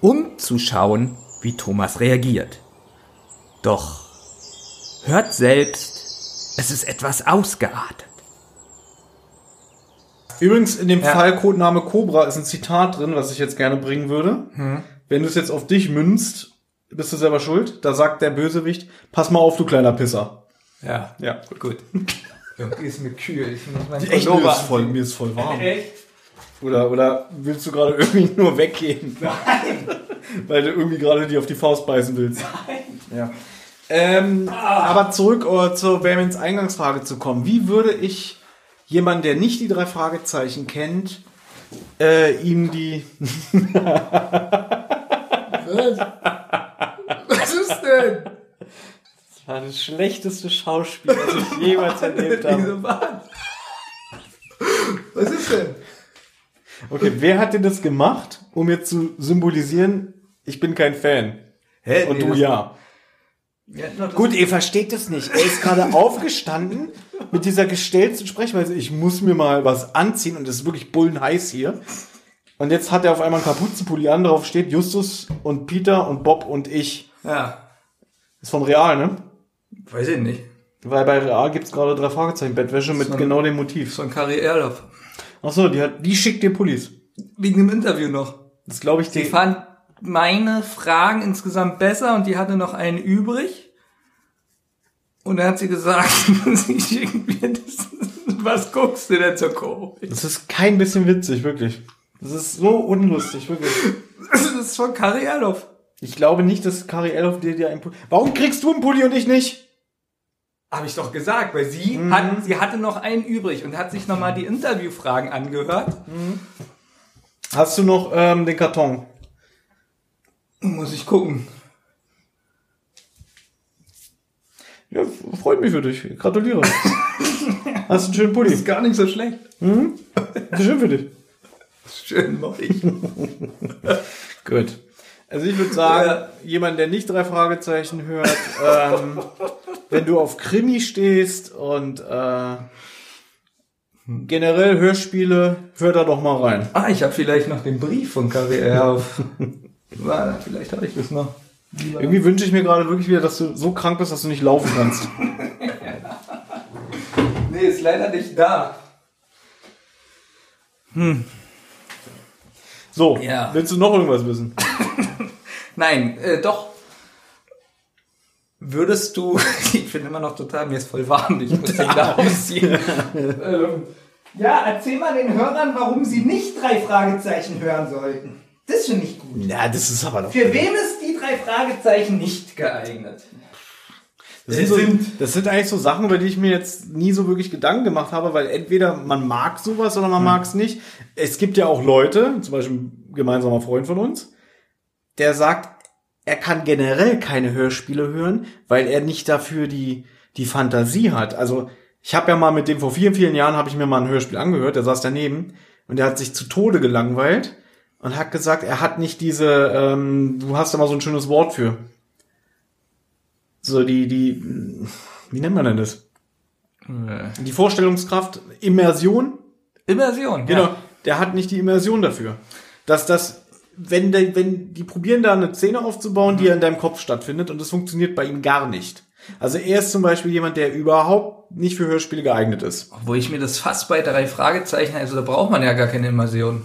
um zu schauen, wie Thomas reagiert. Doch hört selbst, es ist etwas ausgeartet. Übrigens, in dem Fall Codename Cobra ist ein Zitat drin, was ich jetzt gerne bringen würde. Hm. Wenn du es jetzt auf dich münzt, bist du selber schuld. Da sagt der Bösewicht, pass mal auf, du kleiner Pisser. Ja, Ja. gut. Irgendwie ist mir kühl. Ich muss meinen Echt, mir ist voll, mir ist voll warm. Echt? Oder, oder willst du gerade irgendwie nur weggehen? Nein. Weil du irgendwie gerade die auf die Faust beißen willst. Nein. Ja. Ähm, Aber zurück äh, zu Benjamins Eingangsfrage zu kommen. Wie würde ich jemanden, der nicht die drei Fragezeichen kennt, äh, ihm die... Denn? Das war das schlechteste Schauspiel, das ich jemals erlebt habe. Was ist denn? Okay, wer hat denn das gemacht, um jetzt zu symbolisieren, ich bin kein Fan? Hä? Und Nee, du ja. Das- Gut, ihr versteht das nicht. Er ist gerade aufgestanden mit dieser gestellten Sprechweise. Ich muss mir mal was anziehen und es ist wirklich bullenheiß hier. Und jetzt hat er auf einmal einen Kapuzenpulli an, drauf steht Justus und Peter und Bob und ich. Ja. Ist von Real, ne? Weiß ich nicht. Weil bei Real gibt's gerade drei Fragezeichen Bettwäsche mit Von- genau dem Motiv. Von Kari Erloff. Ach so, die hat, die schickt dir Pullis. Wegen dem Interview noch. Das glaube ich Die dir. fand meine Fragen insgesamt besser und die hatte noch einen übrig. Und dann hat sie gesagt, sie schicken mir das. Was guckst du denn so komisch? Das ist kein bisschen witzig, wirklich. Das ist so unlustig, wirklich. Das ist von Kari Erloff. Ich glaube nicht, dass Kari Elhoff dir dir einen Pulli... Warum kriegst du einen Pulli und ich nicht? Habe ich doch gesagt, weil sie, Mhm. hat, sie hatte noch einen übrig und hat sich nochmal die Interviewfragen angehört. Hast du noch ähm, den Karton? Muss ich gucken. Ja, freut mich für dich. Gratuliere. Hast einen schönen Pulli. Ist gar nicht so schlecht. Mhm. Ist schön für dich. Schön mach ich. Gut. Also ich würde sagen, jemand, der nicht drei Fragezeichen hört, ähm, wenn du auf Krimi stehst und äh, generell Hörspiele, hör da doch mal rein. Ah, ich habe vielleicht noch den Brief von Erloff. Warte, vielleicht habe ich das noch. Irgendwie wünsche ich mir gerade wirklich wieder, dass du so krank bist, dass du nicht laufen kannst. Nee, ist leider nicht da. Hm. So, Ja. willst du noch irgendwas wissen? Nein, äh, doch. Würdest du, ich finde immer noch total, mir ist voll warm, ich muss den da ausziehen. ähm, Ja, erzähl mal den Hörern, warum sie nicht drei Fragezeichen hören sollten. Das finde ich gut. Ja, das ist aber doch. Für wen ist die drei Fragezeichen nicht geeignet? Das sind, so, das sind eigentlich so Sachen, über die ich mir jetzt nie so wirklich Gedanken gemacht habe, weil entweder man mag sowas oder man mag es nicht. Es gibt ja auch Leute, zum Beispiel ein gemeinsamer Freund von uns, der sagt, er kann generell keine Hörspiele hören, weil er nicht dafür die, die Fantasie hat. Also ich habe ja mal mit dem vor vielen, vielen Jahren habe ich mir mal ein Hörspiel angehört, der saß daneben und der hat sich zu Tode gelangweilt und hat gesagt, er hat nicht diese, ähm, du hast da mal so ein schönes Wort für. So die, die, wie nennt man denn das? Die Vorstellungskraft, Immersion. Immersion, Genau. ja. Der hat nicht die Immersion dafür. Dass das, wenn, der, wenn die probieren da eine Szene aufzubauen, die ja in deinem Kopf stattfindet und das funktioniert bei ihm gar nicht. Also er ist zum Beispiel jemand, der überhaupt nicht für Hörspiele geeignet ist. Wo ich mir das fast bei drei Fragezeichen, also da braucht man ja gar keine Immersion.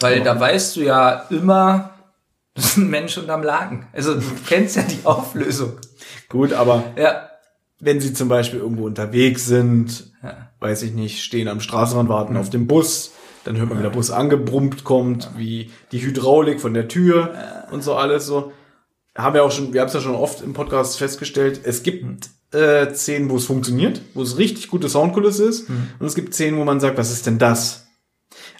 Weil da weißt du ja immer, das ist ein Mensch unterm Laken. Also du kennst ja die Auflösung. Gut, aber Ja. wenn sie zum Beispiel irgendwo unterwegs sind, Ja. Mhm. weiß ich nicht, stehen am Straßenrand, warten auf den Bus, dann hört man, wie der Bus angebrummt kommt, wie die Hydraulik von der Tür und so alles so. Haben wir auch schon, wir haben es ja schon oft im Podcast festgestellt, es gibt äh, Szenen, wo es funktioniert, wo es richtig gute Soundkulisse ist, und es gibt Szenen, wo man sagt, was ist denn das?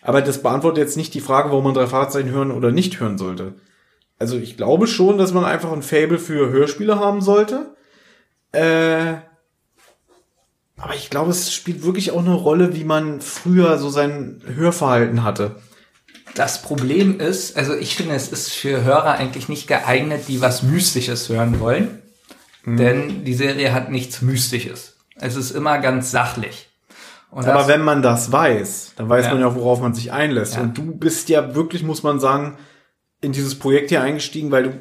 Aber das beantwortet jetzt nicht die Frage, warum man drei Fahrzeichen hören oder nicht hören sollte. Also ich glaube schon, dass man einfach ein Fable für Hörspiele haben sollte. Äh, aber ich glaube, es spielt wirklich auch eine Rolle, wie man früher so sein Hörverhalten hatte. Das Problem ist, also ich finde, es ist für Hörer eigentlich nicht geeignet, die was Mystisches hören wollen. Mhm. Denn die Serie hat nichts Mystisches. Es ist immer ganz sachlich. Und Aber das- wenn man das weiß, dann weiß Ja. man ja auch, worauf man sich einlässt. Ja. Und du bist ja wirklich, muss man sagen, in dieses Projekt hier eingestiegen, weil du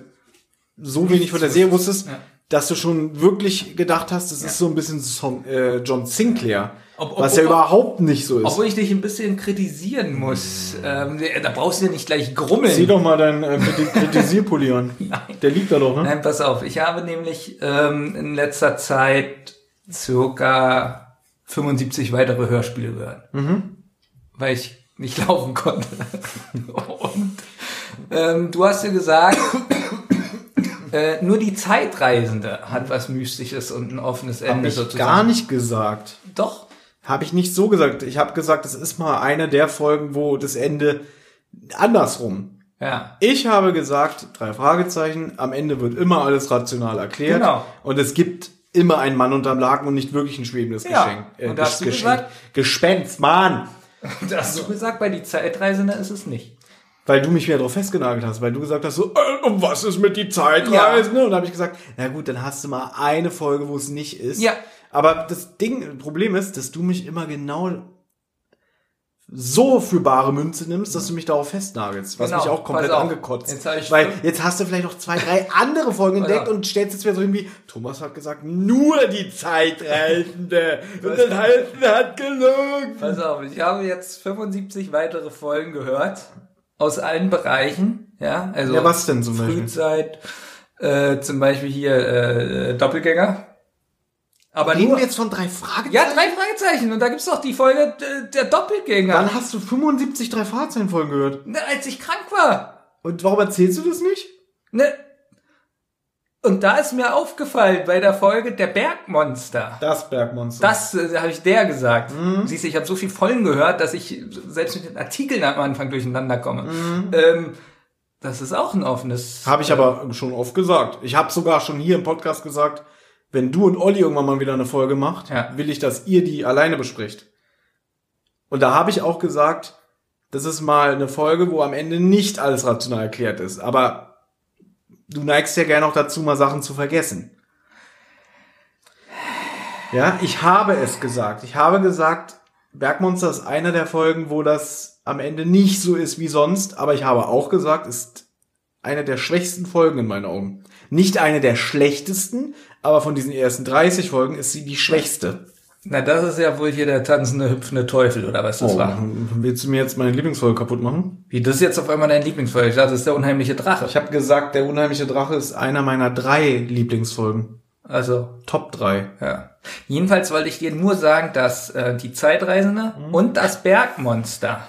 so wenig von der Serie wusstest, Ja. Dass du schon wirklich gedacht hast, das ist so ein bisschen so, äh, John Sinclair. Ob- was ob- ja ob- überhaupt nicht so ist. Obwohl ich dich ein bisschen kritisieren muss. Ähm, da brauchst du ja nicht gleich grummeln. Sieh doch mal deinen äh, Kriti- Kritisierpulli an. Der liegt da doch, ne? Nein, pass auf. Ich habe nämlich ähm, in letzter Zeit circa 75 weitere Hörspiele gehört. Mhm. Weil ich nicht laufen konnte. Und ähm, du hast ja gesagt, äh, nur die Zeitreisende hat was Mystisches und ein offenes Hab Ende ich sozusagen. gar nicht gesagt. Doch. Habe ich nicht so gesagt. Ich habe gesagt, es ist mal eine der Folgen, wo das Ende andersrum. Ja. Ich habe gesagt, drei Fragezeichen, am Ende wird immer alles rational erklärt. Genau. Und es gibt immer einen Mann unterm Laken und nicht wirklich ein schwebendes Ja. Geschenk. Äh, Und da hast du Geschenk. gesagt- Gespenst, Mann! Da hast du gesagt, bei die Zeitreisende ist es nicht. Weil du mich wieder darauf festgenagelt hast, weil du gesagt hast, so, äh, was ist mit die Zeitreisen? Und da habe ich gesagt, na gut, dann hast du mal eine Folge, wo es nicht ist. Ja. Aber das Ding, Problem ist, dass du mich immer genau so für bare Münze nimmst, dass du mich darauf festnagelst, was Genau, mich auch komplett angekotzt. Jetzt Weil jetzt hast du vielleicht noch zwei, drei andere Folgen entdeckt und stellst jetzt wieder so irgendwie, Thomas hat gesagt, nur die Zeitreisende. und das Halten hat gelogen. Pass auf, ich habe jetzt 75 weitere Folgen gehört. Aus allen Bereichen. Ja, also. Ja, was denn zum Beispiel? Frühzeit, äh, zum Beispiel hier, äh, Doppelgänger. Aber Reden nur, wir jetzt von drei Fragezeichen? ja, drei Fragezeichen. Und da gibt's doch die Folge äh, der Doppelgänger. Wann hast du 75 drei Fahrzeichenfolgen gehört? Ne, als ich krank war. Und warum erzählst du das nicht? Ne. Und da ist mir aufgefallen bei der Folge der Bergmonster. Das Bergmonster. Das äh, habe ich der gesagt. Mhm. Siehst du, ich habe so viel Folgen gehört, dass ich selbst mit den Artikeln am Anfang durcheinander komme. Mhm. Ähm, das ist auch ein offenes. Habe ich aber schon oft gesagt. Ich habe sogar schon hier im Podcast gesagt, wenn du und Olli irgendwann mal wieder eine Folge macht, Ja. will ich, dass ihr die alleine bespricht. Und da habe ich auch gesagt, das ist mal eine Folge, wo am Ende nicht alles rational erklärt ist. Aber du neigst ja gerne auch dazu, mal Sachen zu vergessen. Ja, ich habe es gesagt. Ich habe gesagt, Bergmonster ist einer der Folgen, wo das am Ende nicht so ist wie sonst. Aber ich habe auch gesagt, ist eine der schwächsten Folgen in meinen Augen. Nicht eine der schlechtesten, aber von diesen ersten 30 Folgen ist sie die schwächste. Na, das ist ja wohl hier der tanzende, hüpfende Teufel oder was das Oh, war. willst du mir jetzt meine Lieblingsfolge kaputt machen? Wie, das ist jetzt auf einmal dein Lieblingsfolge? Ich dachte, das ist der unheimliche Drache. Ich habe gesagt, der unheimliche Drache ist einer meiner drei Lieblingsfolgen. Also Top 3. Ja. Jedenfalls wollte ich dir nur sagen, dass äh, die Zeitreisende und das Bergmonster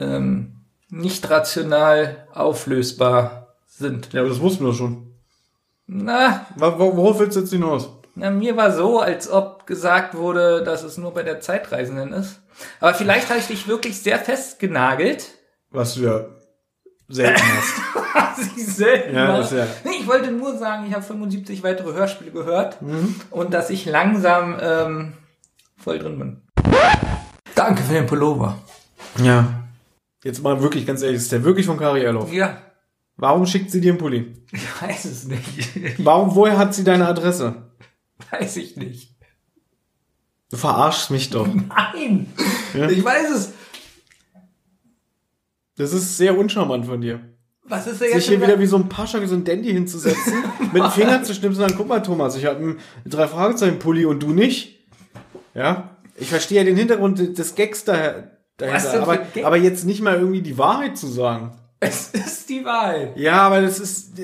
ähm, nicht rational auflösbar sind. Ja, aber das wussten wir schon. Na, Worauf willst du jetzt hinaus? Na, mir war so, als ob gesagt wurde, dass es nur bei der Zeitreisenden ist. Aber vielleicht habe ich dich wirklich sehr festgenagelt. Was du ja selten hast. Was ich selten Ja, das ja- Nee, ich wollte nur sagen, ich habe 75 weitere Hörspiele gehört Mhm. und dass ich langsam ähm, voll drin bin. Danke für den Pullover. Ja. Jetzt mal wirklich ganz ehrlich, ist der wirklich von Kari Erloff? Ja. Warum schickt sie dir einen Pulli? Ich weiß es nicht. Warum, woher hat sie deine Adresse? Weiß ich nicht. Du verarschst mich doch. Nein! Ja? Ich weiß es. Das ist sehr uncharmant von dir. Was ist denn Sich jetzt hier schon wieder wie so ein Pascha, wie so ein Dandy hinzusetzen, mit dem Finger zu schnipsen und sagen, guck mal Thomas, ich habe einen drei Fragezeichen Pulli und du nicht. Ja? Ich verstehe ja den Hintergrund des Gags daher, dahinter, aber, Gag? aber jetzt nicht mal irgendwie die Wahrheit zu sagen. Es ist die Wahl. Ja, aber das ist äh,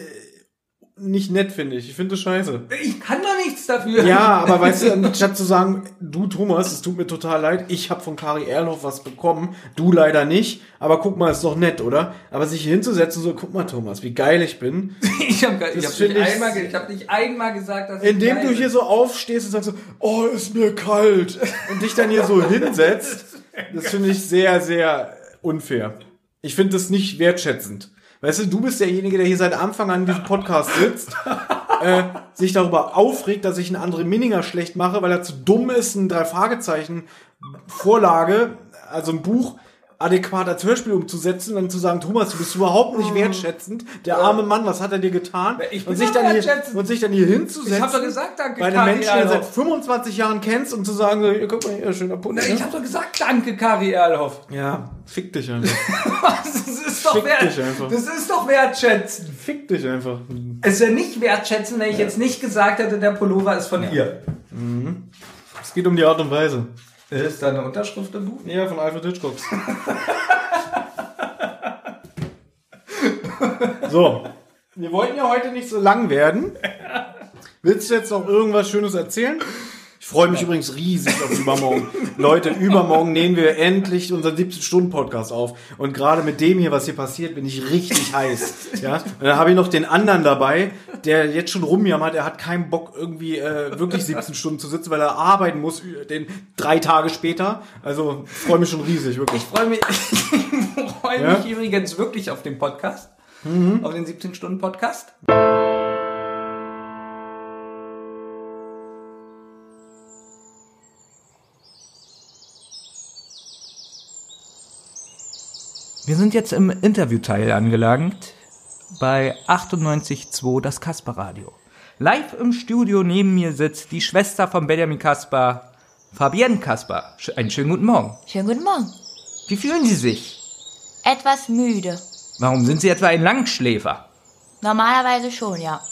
nicht nett, finde ich. Ich finde das scheiße. Ich kann doch nichts dafür. Ja, aber weißt du, anstatt zu sagen, du Thomas, es tut mir total leid, ich habe von Kari Erloff was bekommen, du leider nicht, aber guck mal, ist doch nett, oder? Aber sich hier hinzusetzen, so, guck mal Thomas, wie geil ich bin. Ich habe hab nicht, ich- einmal ge- ich hab nicht einmal gesagt, dass ich Indem du bin. hier so aufstehst und sagst so, oh, ist mir kalt und dich dann hier so hinsetzt, das finde ich sehr, sehr unfair. Ich finde das nicht wertschätzend. Weißt du, du bist derjenige, der hier seit Anfang an in diesem Podcast sitzt, äh, sich darüber aufregt, dass ich einen André Minninger schlecht mache, weil er zu dumm ist, ein drei Fragezeichen Vorlage, also ein Buch adäquat als Hörspiel umzusetzen, dann zu sagen, Thomas, du bist überhaupt nicht wertschätzend. Der arme Mann, was hat er dir getan? Ich bin und sich dann hier wertschätzend. und sich dann hier hinzusetzen. Ich hab doch gesagt, danke, Bei einem Kari Menschen, den du seit Erloff. 25 Jahren kennst und zu sagen, so, guck mal hier, schöner. Na, ne? ich habe doch gesagt, danke, Kari Erlhoff. Ja, fick dich einfach. Das ist doch Fick wert, dich einfach. Das ist doch wertschätzen. Fick dich einfach. Es wäre nicht wertschätzen, wenn ich jetzt nicht gesagt hätte, der Pullover ist von ihr. Mhm. Es geht um die Art und Weise. Ist da eine Unterschrift im Buch? Ja, von Alfred Hitchcock. so. Wir wollten ja heute nicht so lang werden. Willst du jetzt noch irgendwas Schönes erzählen? Ich freue mich übrigens riesig auf übermorgen. Leute, übermorgen nehmen wir endlich unseren 17-Stunden-Podcast auf. Und gerade mit dem hier, was hier passiert, bin ich richtig heiß. Ja? Und dann habe ich noch den anderen dabei, der jetzt schon rumjammert, er hat keinen Bock, irgendwie äh, wirklich 17 Stunden zu sitzen, weil er arbeiten muss, den drei Tage später. Also freue mich schon riesig, wirklich. Ich freue mich, ich freue Ja? mich übrigens wirklich auf den Podcast. Auf den 17-Stunden-Podcast. Wir sind jetzt im Interviewteil angelangt bei 98.2 das Kasper-Radio. Live im Studio neben mir sitzt die Schwester von Benjamin Kasper, Fabienne Kasper. Einen schönen guten Morgen. Schönen guten Morgen. Wie fühlen Sie sich? Etwas müde. Warum sind Sie etwa ein Langschläfer? Normalerweise schon, ja.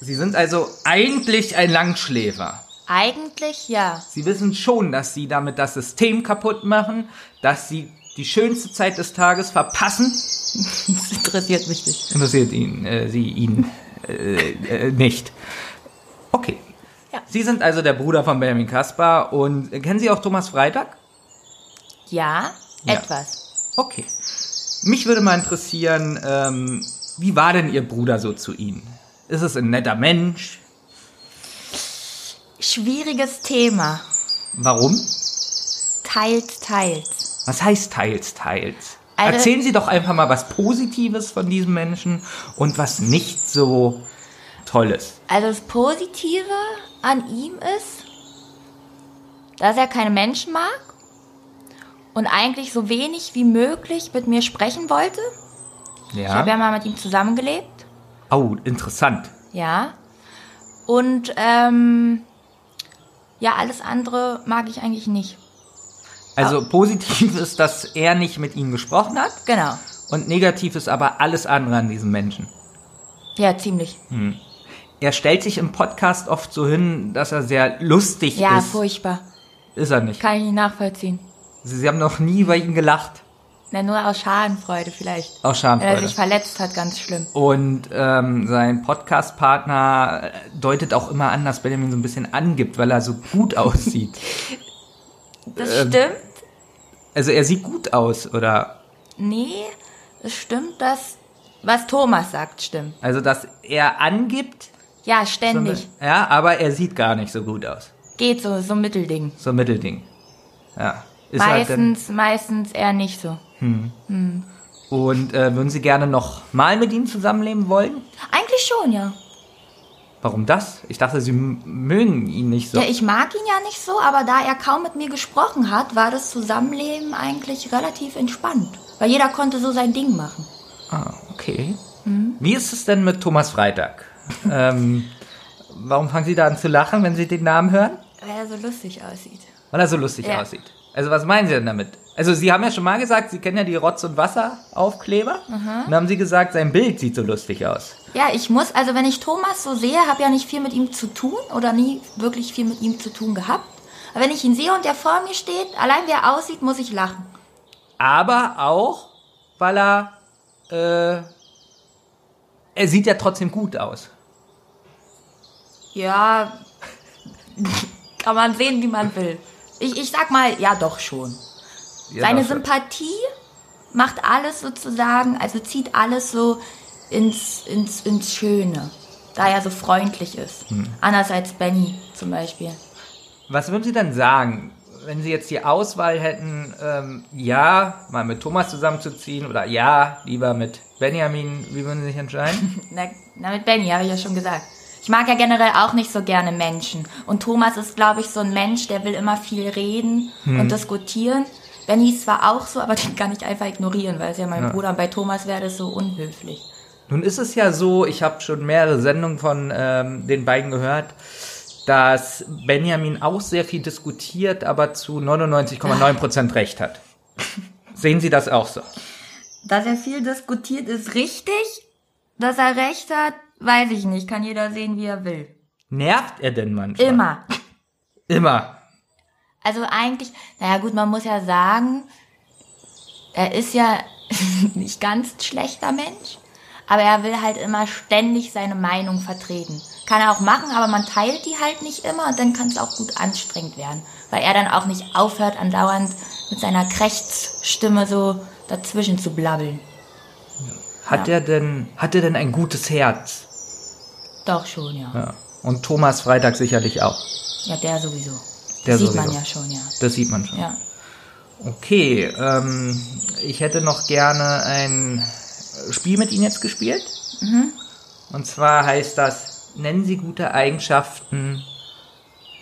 Sie sind also eigentlich ein Langschläfer. Eigentlich ja. Sie wissen schon, dass Sie damit das System kaputt machen, dass Sie die schönste Zeit des Tages verpassen. Das interessiert mich nicht. Interessiert ihn, äh, Sie ihn äh, äh, nicht. Okay. Ja. Sie sind also der Bruder von Benjamin Kaspar und kennen Sie auch Thomas Freitag? Ja, Ja. etwas. Okay. Mich würde mal interessieren, ähm, wie war denn Ihr Bruder so zu Ihnen? Ist es ein netter Mensch? Schwieriges Thema. Warum? Teils, teils. Was heißt teils, teils? Also- Erzählen Sie doch einfach mal was Positives von diesem Menschen und was nicht so Tolles. Also das Positive an ihm ist, dass er keine Menschen mag und eigentlich so wenig wie möglich mit mir sprechen wollte. Ich habe ja mal mit ihm zusammengelebt. Oh, interessant. Ja. Und ähm, ja, alles andere mag ich eigentlich nicht. Also positiv ist, dass er nicht mit Ihnen gesprochen hat. Genau. Und negativ ist aber alles andere an diesem Menschen. Ja, ziemlich. Hm. Er stellt sich im Podcast oft so hin, dass er sehr lustig Ja, ist. furchtbar. Ist er nicht. Kann ich nicht nachvollziehen. Sie, Sie haben noch nie bei ihm gelacht. Na, nur aus Schadenfreude vielleicht. Aus Wenn er Schadenfreude. sich verletzt hat, ganz schlimm. Und ähm, sein Podcast-Partner deutet auch immer an, dass Benjamin so ein bisschen angibt, weil er so gut aussieht. Das Ähm, stimmt. Also er sieht gut aus, oder? Nee, es stimmt, dass was Thomas sagt, stimmt. Also dass er angibt, Ja, so ständig. mit- ja, aber er sieht gar nicht so gut aus. Geht so, so ein Mittelding. So ein Mittelding. Ja. Ist halt meistens, meistens eher nicht so. Hm. Hm. Und äh, würden Sie gerne noch mal mit ihm zusammenleben wollen? Eigentlich schon, ja. Warum das? Ich dachte, Sie mögen ihn nicht so. Ja, ich mag ihn ja nicht so, aber da er kaum mit mir gesprochen hat, war das Zusammenleben eigentlich relativ entspannt. Weil jeder konnte so sein Ding machen. Ah, okay. Hm? Wie ist es denn mit Thomas Freitag? ähm, warum fangen Sie da an zu lachen, wenn Sie den Namen hören? Weil er so lustig aussieht. Weil er so lustig Ja. aussieht. Also was meinen Sie denn damit? Also Sie haben ja schon mal gesagt, Sie kennen ja die Rotz- und Wasseraufkleber. Mhm. Und dann haben Sie gesagt, sein Bild sieht so lustig aus. Ja, ich muss, also wenn ich Thomas so sehe, habe ja nicht viel mit ihm zu tun oder nie wirklich viel mit ihm zu tun gehabt. Aber wenn ich ihn sehe und er vor mir steht, allein wie er aussieht, muss ich lachen. Aber auch, weil er, äh, er sieht ja trotzdem gut aus. Ja, kann man sehen, wie man will. Ich, ich sag mal, ja doch schon. Ja, Seine doch schon. Sympathie macht alles sozusagen, also zieht alles so ins, ins, ins Schöne, da er so freundlich ist. Hm. Anders als Benny zum Beispiel. Was würden Sie denn sagen, wenn Sie jetzt die Auswahl hätten, ähm, ja, mal mit Thomas zusammenzuziehen oder ja, lieber mit Benjamin, wie würden Sie sich entscheiden? Na, na mit Benny, habe ich ja schon gesagt. Ich mag ja generell auch nicht so gerne Menschen. Und Thomas ist, glaube ich, so ein Mensch, der will immer viel reden Hm. und diskutieren. Benny ist zwar auch so, aber den kann ich einfach ignorieren, weil es ja mein Ja. Bruder und bei Thomas wäre das so unhöflich. Nun ist es ja so, ich habe schon mehrere Sendungen von ähm, den beiden gehört, dass Benjamin auch sehr viel diskutiert, aber zu 99,9% recht hat. Sehen Sie das auch so? Dass er viel diskutiert, ist richtig. Dass er recht hat, weiß ich nicht. Kann jeder sehen, wie er will. Nervt er denn manchmal? Immer. Immer. Also eigentlich, naja gut, man muss ja sagen, er ist ja nicht ganz schlechter Mensch, aber er will halt immer ständig seine Meinung vertreten. Kann er auch machen, aber man teilt die halt nicht immer und dann kann es auch gut anstrengend werden, weil er dann auch nicht aufhört, andauernd mit seiner Krächzstimme so dazwischen zu blabbeln. Hat er denn, hat er denn ein gutes Herz? Doch schon, ja. Ja. Und Thomas Freitag sicherlich auch. Ja, der sowieso. Der Sieht sowieso. man ja schon, ja. Das sieht man schon. Ja. Okay, ähm, ich hätte noch gerne ein Spiel mit Ihnen jetzt gespielt. Mhm. Und zwar heißt das, nennen Sie gute Eigenschaften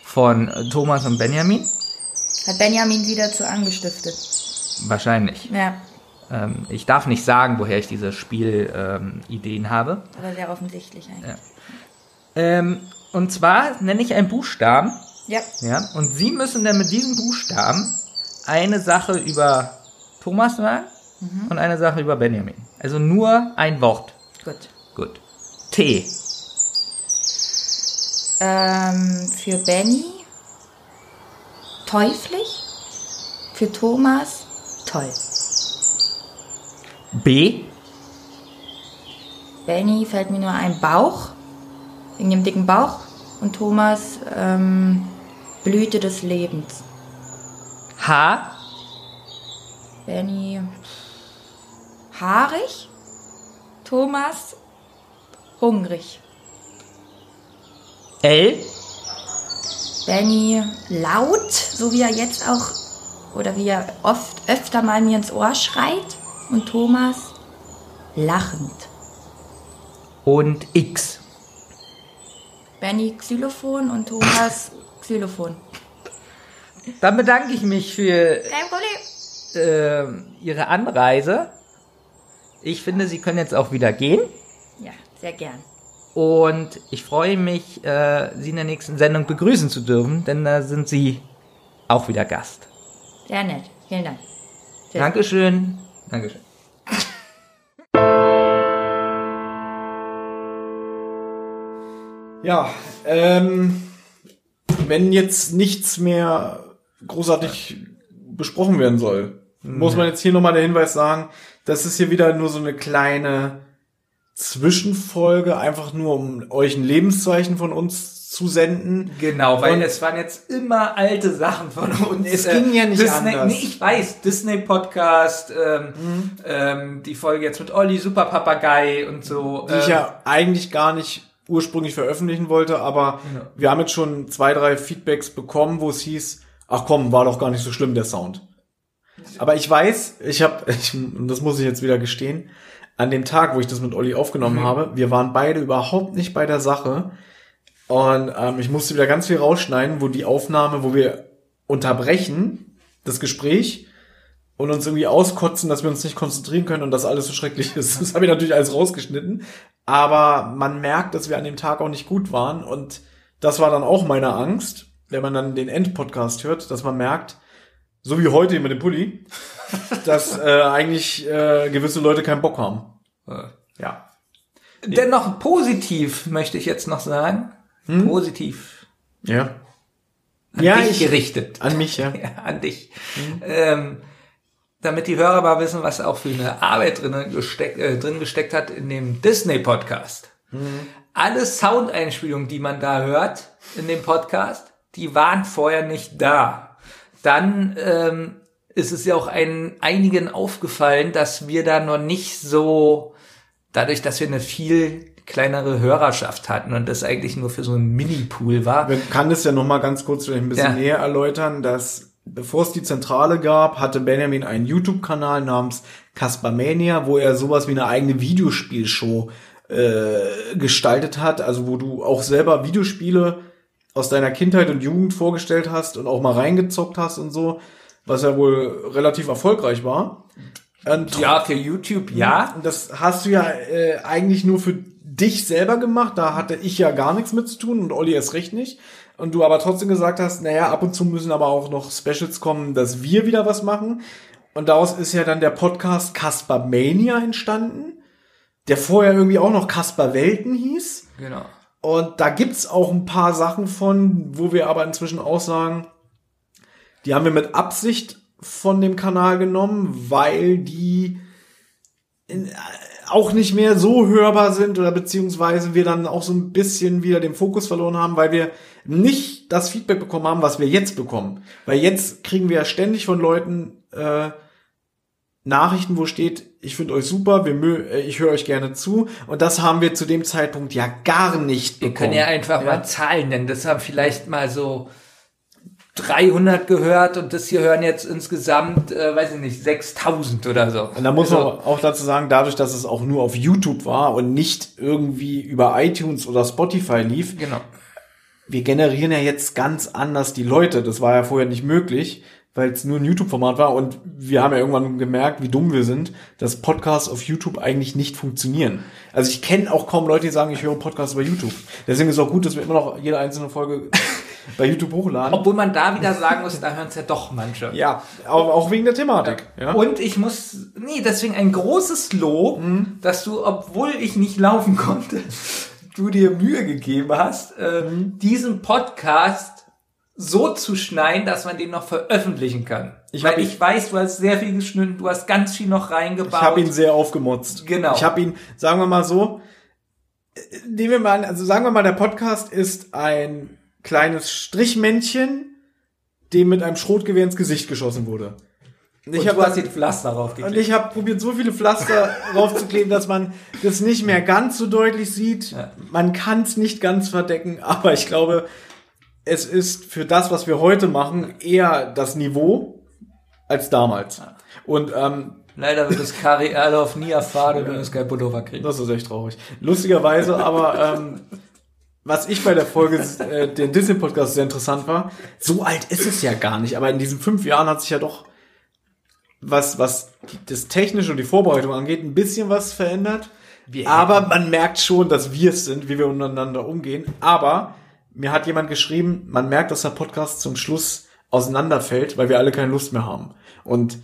von Thomas und Benjamin? Hat Benjamin sie dazu angestiftet. Wahrscheinlich. Ja, Ähm, ich darf nicht sagen, woher ich diese Spielideen ähm, Ideen habe. aber sehr offensichtlich eigentlich. Ja. Ähm, und zwar nenne ich einen Buchstaben. Ja. Ja, und Sie müssen dann mit diesem Buchstaben eine Sache über Thomas sagen Mhm. und eine Sache über Benjamin. Also nur ein Wort. Gut. Gut. T. Ähm, für Benny teuflisch. Für Thomas toll. B. Benny fällt mir nur ein Bauch, wegen dem dicken Bauch. Und Thomas ähm, Blüte des Lebens. H. Benny haarig. Thomas hungrig. L. Benny laut, so wie er jetzt auch, oder wie er oft öfter mal mir ins Ohr schreit. Und Thomas lachend. Und X. Benny Xylophon und Thomas Xylophon. Dann bedanke ich mich für ähm, Ihre Anreise. Ich finde, Sie können jetzt auch wieder gehen. Ja, sehr gern. Und ich freue mich, äh, Sie in der nächsten Sendung begrüßen zu dürfen, denn da sind Sie auch wieder Gast. Sehr nett. Vielen Dank. Tschüss. Dankeschön. Dankeschön. Ja, ähm, wenn jetzt nichts mehr großartig besprochen werden soll, muss man jetzt hier nochmal der Hinweis sagen, das ist hier wieder nur so eine kleine Zwischenfolge, einfach nur um euch ein Lebenszeichen von uns zu senden. Genau, weil Und es waren jetzt immer alte Sachen von uns. Es ging ja nicht Disney, anders. Nee, ich weiß, Disney Podcast, ähm, Mhm. ähm, die Folge jetzt mit Olli, Super Papagei und so. die ich ähm, ja eigentlich gar nicht ursprünglich veröffentlichen wollte, aber Ja. wir haben jetzt schon zwei, drei Feedbacks bekommen, wo es hieß, ach komm, war doch gar nicht so schlimm, der Sound. Aber ich weiß, ich habe, das muss ich jetzt wieder gestehen, an dem Tag, wo ich das mit Olli aufgenommen Mhm. habe, wir waren beide überhaupt nicht bei der Sache. Und ähm, ich musste wieder ganz viel rausschneiden, wo die Aufnahme, wo wir unterbrechen, das Gespräch, und uns irgendwie auskotzen, dass wir uns nicht konzentrieren können und das alles so schrecklich ist. Das habe ich natürlich alles rausgeschnitten. Aber man merkt, dass wir an dem Tag auch nicht gut waren. Und das war dann auch meine Angst, wenn man dann den Endpodcast hört, dass man merkt, so wie heute mit dem Pulli, dass äh, eigentlich äh, gewisse Leute keinen Bock haben. Ja. Dennoch positiv, möchte ich jetzt noch sagen. Positiv. Ja. An Ja, dich ich- gerichtet. An mich, ja. ja an dich. Ähm, damit die Hörer mal wissen, was auch für eine Arbeit drin, gesteck, äh, drin gesteckt hat in dem Disney-Podcast. Alle Soundeinspielungen, die man da hört in dem Podcast, die waren vorher nicht da. Dann ähm, ist es ja auch ein, einigen aufgefallen, dass wir da noch nicht so, dadurch, dass wir eine viel kleinere Hörerschaft hatten und das eigentlich nur für so einen Mini-Pool war. Man kann das ja noch mal ganz kurz vielleicht ein bisschen Ja. näher erläutern, dass bevor es die Zentrale gab, hatte Benjamin einen YouTube-Kanal namens Caspermania, wo er sowas wie eine eigene Videospielshow äh, gestaltet hat, also wo du auch selber Videospiele aus deiner Kindheit und Jugend vorgestellt hast und auch mal reingezockt hast und so, was ja wohl relativ erfolgreich war. Und Ja, für YouTube, ja. Das hast du ja äh, eigentlich nur für dich selber gemacht. Da hatte ich ja gar nichts mit zu tun und Olli erst recht nicht. Und du aber trotzdem gesagt hast, naja, ab und zu müssen aber auch noch Specials kommen, dass wir wieder was machen. Und daraus ist ja dann der Podcast Casper Mania entstanden, der vorher irgendwie auch noch Casper Welten hieß. Genau. Und da gibt's auch ein paar Sachen von, wo wir aber inzwischen auch sagen, die haben wir mit Absicht von dem Kanal genommen, weil die in, äh, auch nicht mehr so hörbar sind oder beziehungsweise wir dann auch so ein bisschen wieder den Fokus verloren haben, weil wir nicht das Feedback bekommen haben, was wir jetzt bekommen. Weil jetzt kriegen wir ja ständig von Leuten äh, Nachrichten, wo steht, ich finde euch super, wir mö äh, ich höre euch gerne zu. Und das haben wir zu dem Zeitpunkt ja gar nicht Wir bekommen. können ja einfach mal Zahlen nennen. Das haben vielleicht mal so 300 gehört und das hier hören jetzt insgesamt, äh, weiß ich nicht, 6000 oder so. Und da muss Also, man auch dazu sagen, dadurch, dass es auch nur auf YouTube war und nicht irgendwie über iTunes oder Spotify lief, Genau. wir generieren ja jetzt ganz anders die Leute. Das war ja vorher nicht möglich, weil es nur ein YouTube-Format war und wir haben ja irgendwann gemerkt, wie dumm wir sind, dass Podcasts auf YouTube eigentlich nicht funktionieren. Also ich kenne auch kaum Leute, die sagen, ich höre Podcasts über YouTube. Deswegen ist es auch gut, dass wir immer noch jede einzelne Folge bei YouTube hochladen. Obwohl man da wieder sagen muss, da hören es ja doch manche. Ja, auch, auch wegen der Thematik. Ja. Und ich muss, nee, deswegen ein großes Lob, Mhm. dass du, obwohl ich nicht laufen konnte, du dir Mühe gegeben hast, äh, Mhm. diesen Podcast so zu schneiden, dass man den noch veröffentlichen kann. Ich Weil ihn- ich weiß, du hast sehr viel geschnitten, du hast ganz viel noch reingebaut. Ich habe ihn sehr aufgemotzt. Genau. Ich habe ihn, sagen wir mal so, nehmen wir mal an, also sagen wir mal, der Podcast ist ein kleines Strichmännchen, dem mit einem Schrotgewehr ins Gesicht geschossen wurde. und ich du hab hast dann- die Pflaster draufgeklebt. Und ich habe probiert, so viele Pflaster draufzukleben, dass man das nicht mehr ganz so deutlich sieht. Man kann es nicht ganz verdecken, aber ich glaube, es ist für das, was wir heute machen, eher das Niveau als damals. Und ähm, Leider wird das Kari Erloff nie erfahren, wenn es kein Pullover kriegt. das ist echt traurig. Lustigerweise, aber ähm, was ich bei der Folge, äh, den Disney-Podcast sehr interessant war, so alt ist es ja gar nicht, aber in diesen fünf Jahren hat sich ja doch was, was das Technische und die Vorbereitung angeht, ein bisschen was verändert. aber man merkt schon, dass wir es sind, wie wir untereinander umgehen. Aber mir hat jemand geschrieben, man merkt, dass der Podcast zum Schluss auseinanderfällt, weil wir alle keine Lust mehr haben. Und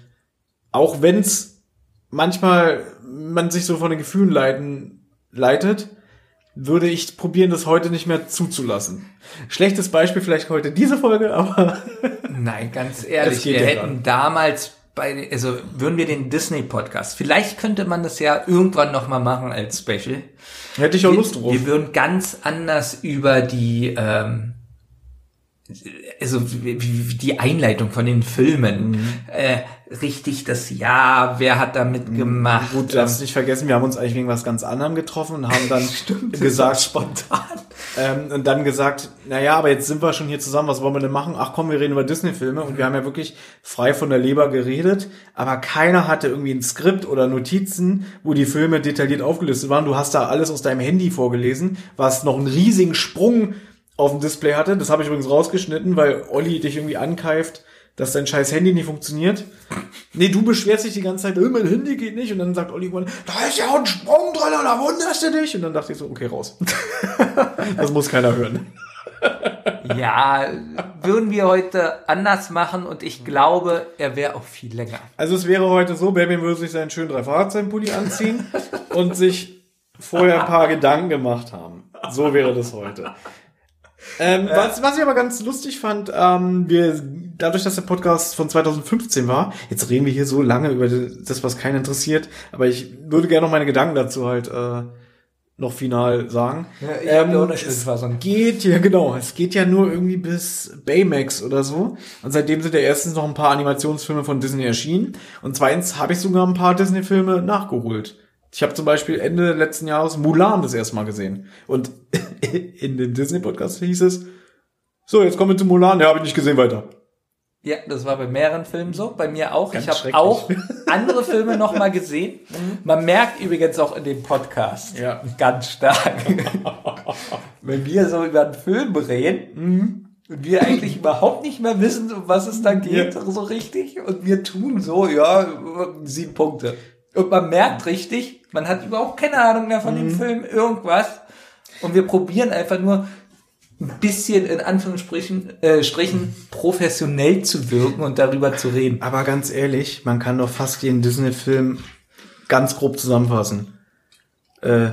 auch wenn es manchmal man sich so von den Gefühlen leiten, leitet, würde ich probieren, das heute nicht mehr zuzulassen. Schlechtes Beispiel vielleicht heute diese Folge, aber Nein, ganz ehrlich, wir hätten damals bei, also würden wir den Disney-Podcast, vielleicht könnte man das ja irgendwann nochmal machen als Special. Hätte ich auch wir, Lust drauf. Wir würden ganz anders über die, ähm, also die Einleitung von den Filmen, Mhm. äh, richtig das Ja, wer hat da mitgemacht? Gut, du darfst nicht vergessen, wir haben uns eigentlich wegen was ganz anderem getroffen und haben dann gesagt, spontan. Ähm, und dann gesagt, naja, aber jetzt sind wir schon hier zusammen, was wollen wir denn machen? Ach komm, wir reden über Disney-Filme und wir haben ja wirklich frei von der Leber geredet, aber keiner hatte irgendwie ein Skript oder Notizen, wo die Filme detailliert aufgelistet waren. Du hast da alles aus deinem Handy vorgelesen, was noch einen riesigen Sprung auf dem Display hatte. Das habe ich übrigens rausgeschnitten, weil Olli dich irgendwie ankeift, dass dein scheiß Handy nicht funktioniert. Nee, du beschwerst dich die ganze Zeit, "Äh, mein Handy geht nicht. Und dann sagt Olli irgendwann, da ist ja ein Sprung drin, da wunderst du dich. Und dann dachte ich so, okay, raus. das muss keiner hören. Ja, würden wir heute anders machen und ich glaube, er wäre auch viel länger. Also es wäre heute so, Baby würde sich seinen schönen Drei-Fahrzeichen-Pulli anziehen und sich vorher ein paar Gedanken gemacht haben. So wäre das heute. Ähm, was, was ich aber ganz lustig fand, ähm, wir, dadurch, dass der Podcast von 2015 war, jetzt reden wir hier so lange über das, was keinen interessiert, aber ich würde gerne noch meine Gedanken dazu halt äh, noch final sagen. Ja, ja eine es geht ja, genau, es geht ja nur irgendwie bis Baymax oder so. Und seitdem sind ja erstens noch ein paar Animationsfilme von Disney erschienen. Und zweitens habe ich sogar ein paar Disney-Filme nachgeholt. Ich habe zum Beispiel Ende letzten Jahres Mulan das erste Mal gesehen. Und in dem Disney-Podcast hieß es, so, jetzt kommen wir zu Mulan. Ja, habe ich nicht gesehen, weiter. Ja, das war bei mehreren Filmen so, bei mir auch. Ganz ich habe auch andere Filme noch mal gesehen. Man merkt übrigens auch in dem Podcast Ja. ganz stark, wenn wir so über einen Film reden und wir eigentlich überhaupt nicht mehr wissen, um was es dann geht, so richtig. Und wir tun so, ja, sieben Punkte. Und man merkt richtig, man hat überhaupt keine Ahnung mehr von dem Film, irgendwas. Und wir probieren einfach nur ein bisschen in Anführungsstrichen äh, Strichen professionell zu wirken und darüber zu reden. Aber ganz ehrlich, man kann doch fast jeden Disney-Film ganz grob zusammenfassen. Äh,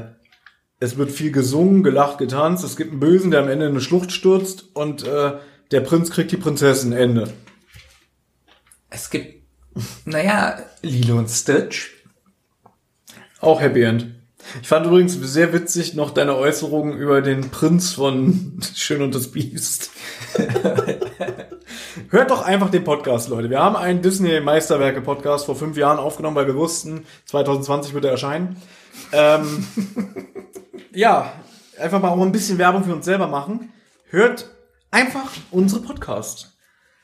es wird viel gesungen, gelacht, getanzt. Es gibt einen Bösen, der am Ende in eine Schlucht stürzt und äh, der Prinz kriegt die Prinzessin. Ende. Es gibt, naja, Lilo und Stitch. Auch Happy End. Ich fand übrigens sehr witzig noch deine Äußerungen über den Prinz von Schön und das Biest. Hört doch einfach den Podcast, Leute. Wir haben einen Disney-Meisterwerke-Podcast vor fünf Jahren aufgenommen, weil wir wussten, 2020 wird er erscheinen. Ähm, ja, einfach mal auch ein bisschen Werbung für uns selber machen. Hört einfach unsere Podcast.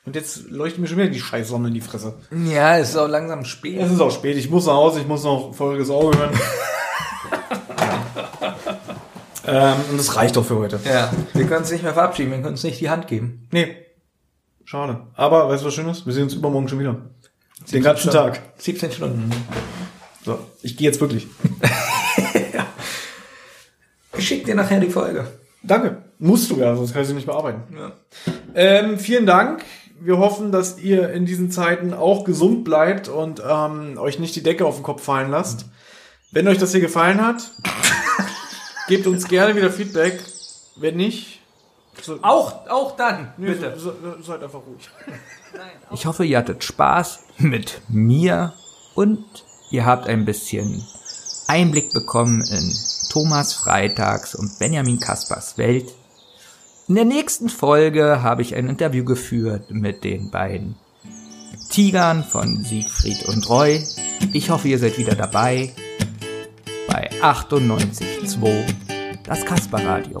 Und jetzt leuchtet mir schon wieder die scheiß Sonne in die Fresse. Ja, es ist auch langsam spät. Es ist auch spät. Ich muss nach Hause. Ich muss noch Folgendes Auge hören. ähm, und das reicht doch für heute. Ja, wir können uns nicht mehr verabschieden, wir können uns nicht die Hand geben. Nee. Schade. Aber weißt du, was Schönes? Wir sehen uns übermorgen schon wieder. Den 17 ganzen Stunden. Tag. 17 Stunden. So, ich gehe jetzt wirklich. Ich schick dir nachher die Folge. Danke. Musst du ja, sonst kann ich sie nicht bearbeiten. Ja. Ähm, vielen Dank. Wir hoffen, dass ihr in diesen Zeiten auch gesund bleibt und ähm, euch nicht die Decke auf den Kopf fallen lasst. Wenn euch das hier gefallen hat, gebt uns gerne wieder Feedback. Wenn nicht, so, Auch, auch dann, nee, bitte. So, so, seid einfach ruhig. Ich hoffe, ihr hattet Spaß mit mir und ihr habt ein bisschen Einblick bekommen in Thomas Freitags und Benjamin Kaspers Welt. In der nächsten Folge habe ich ein Interview geführt mit den beiden Tigern von Siegfried und Roy. Ich hoffe, ihr seid wieder dabei bei 98.2 das Kasper Radio.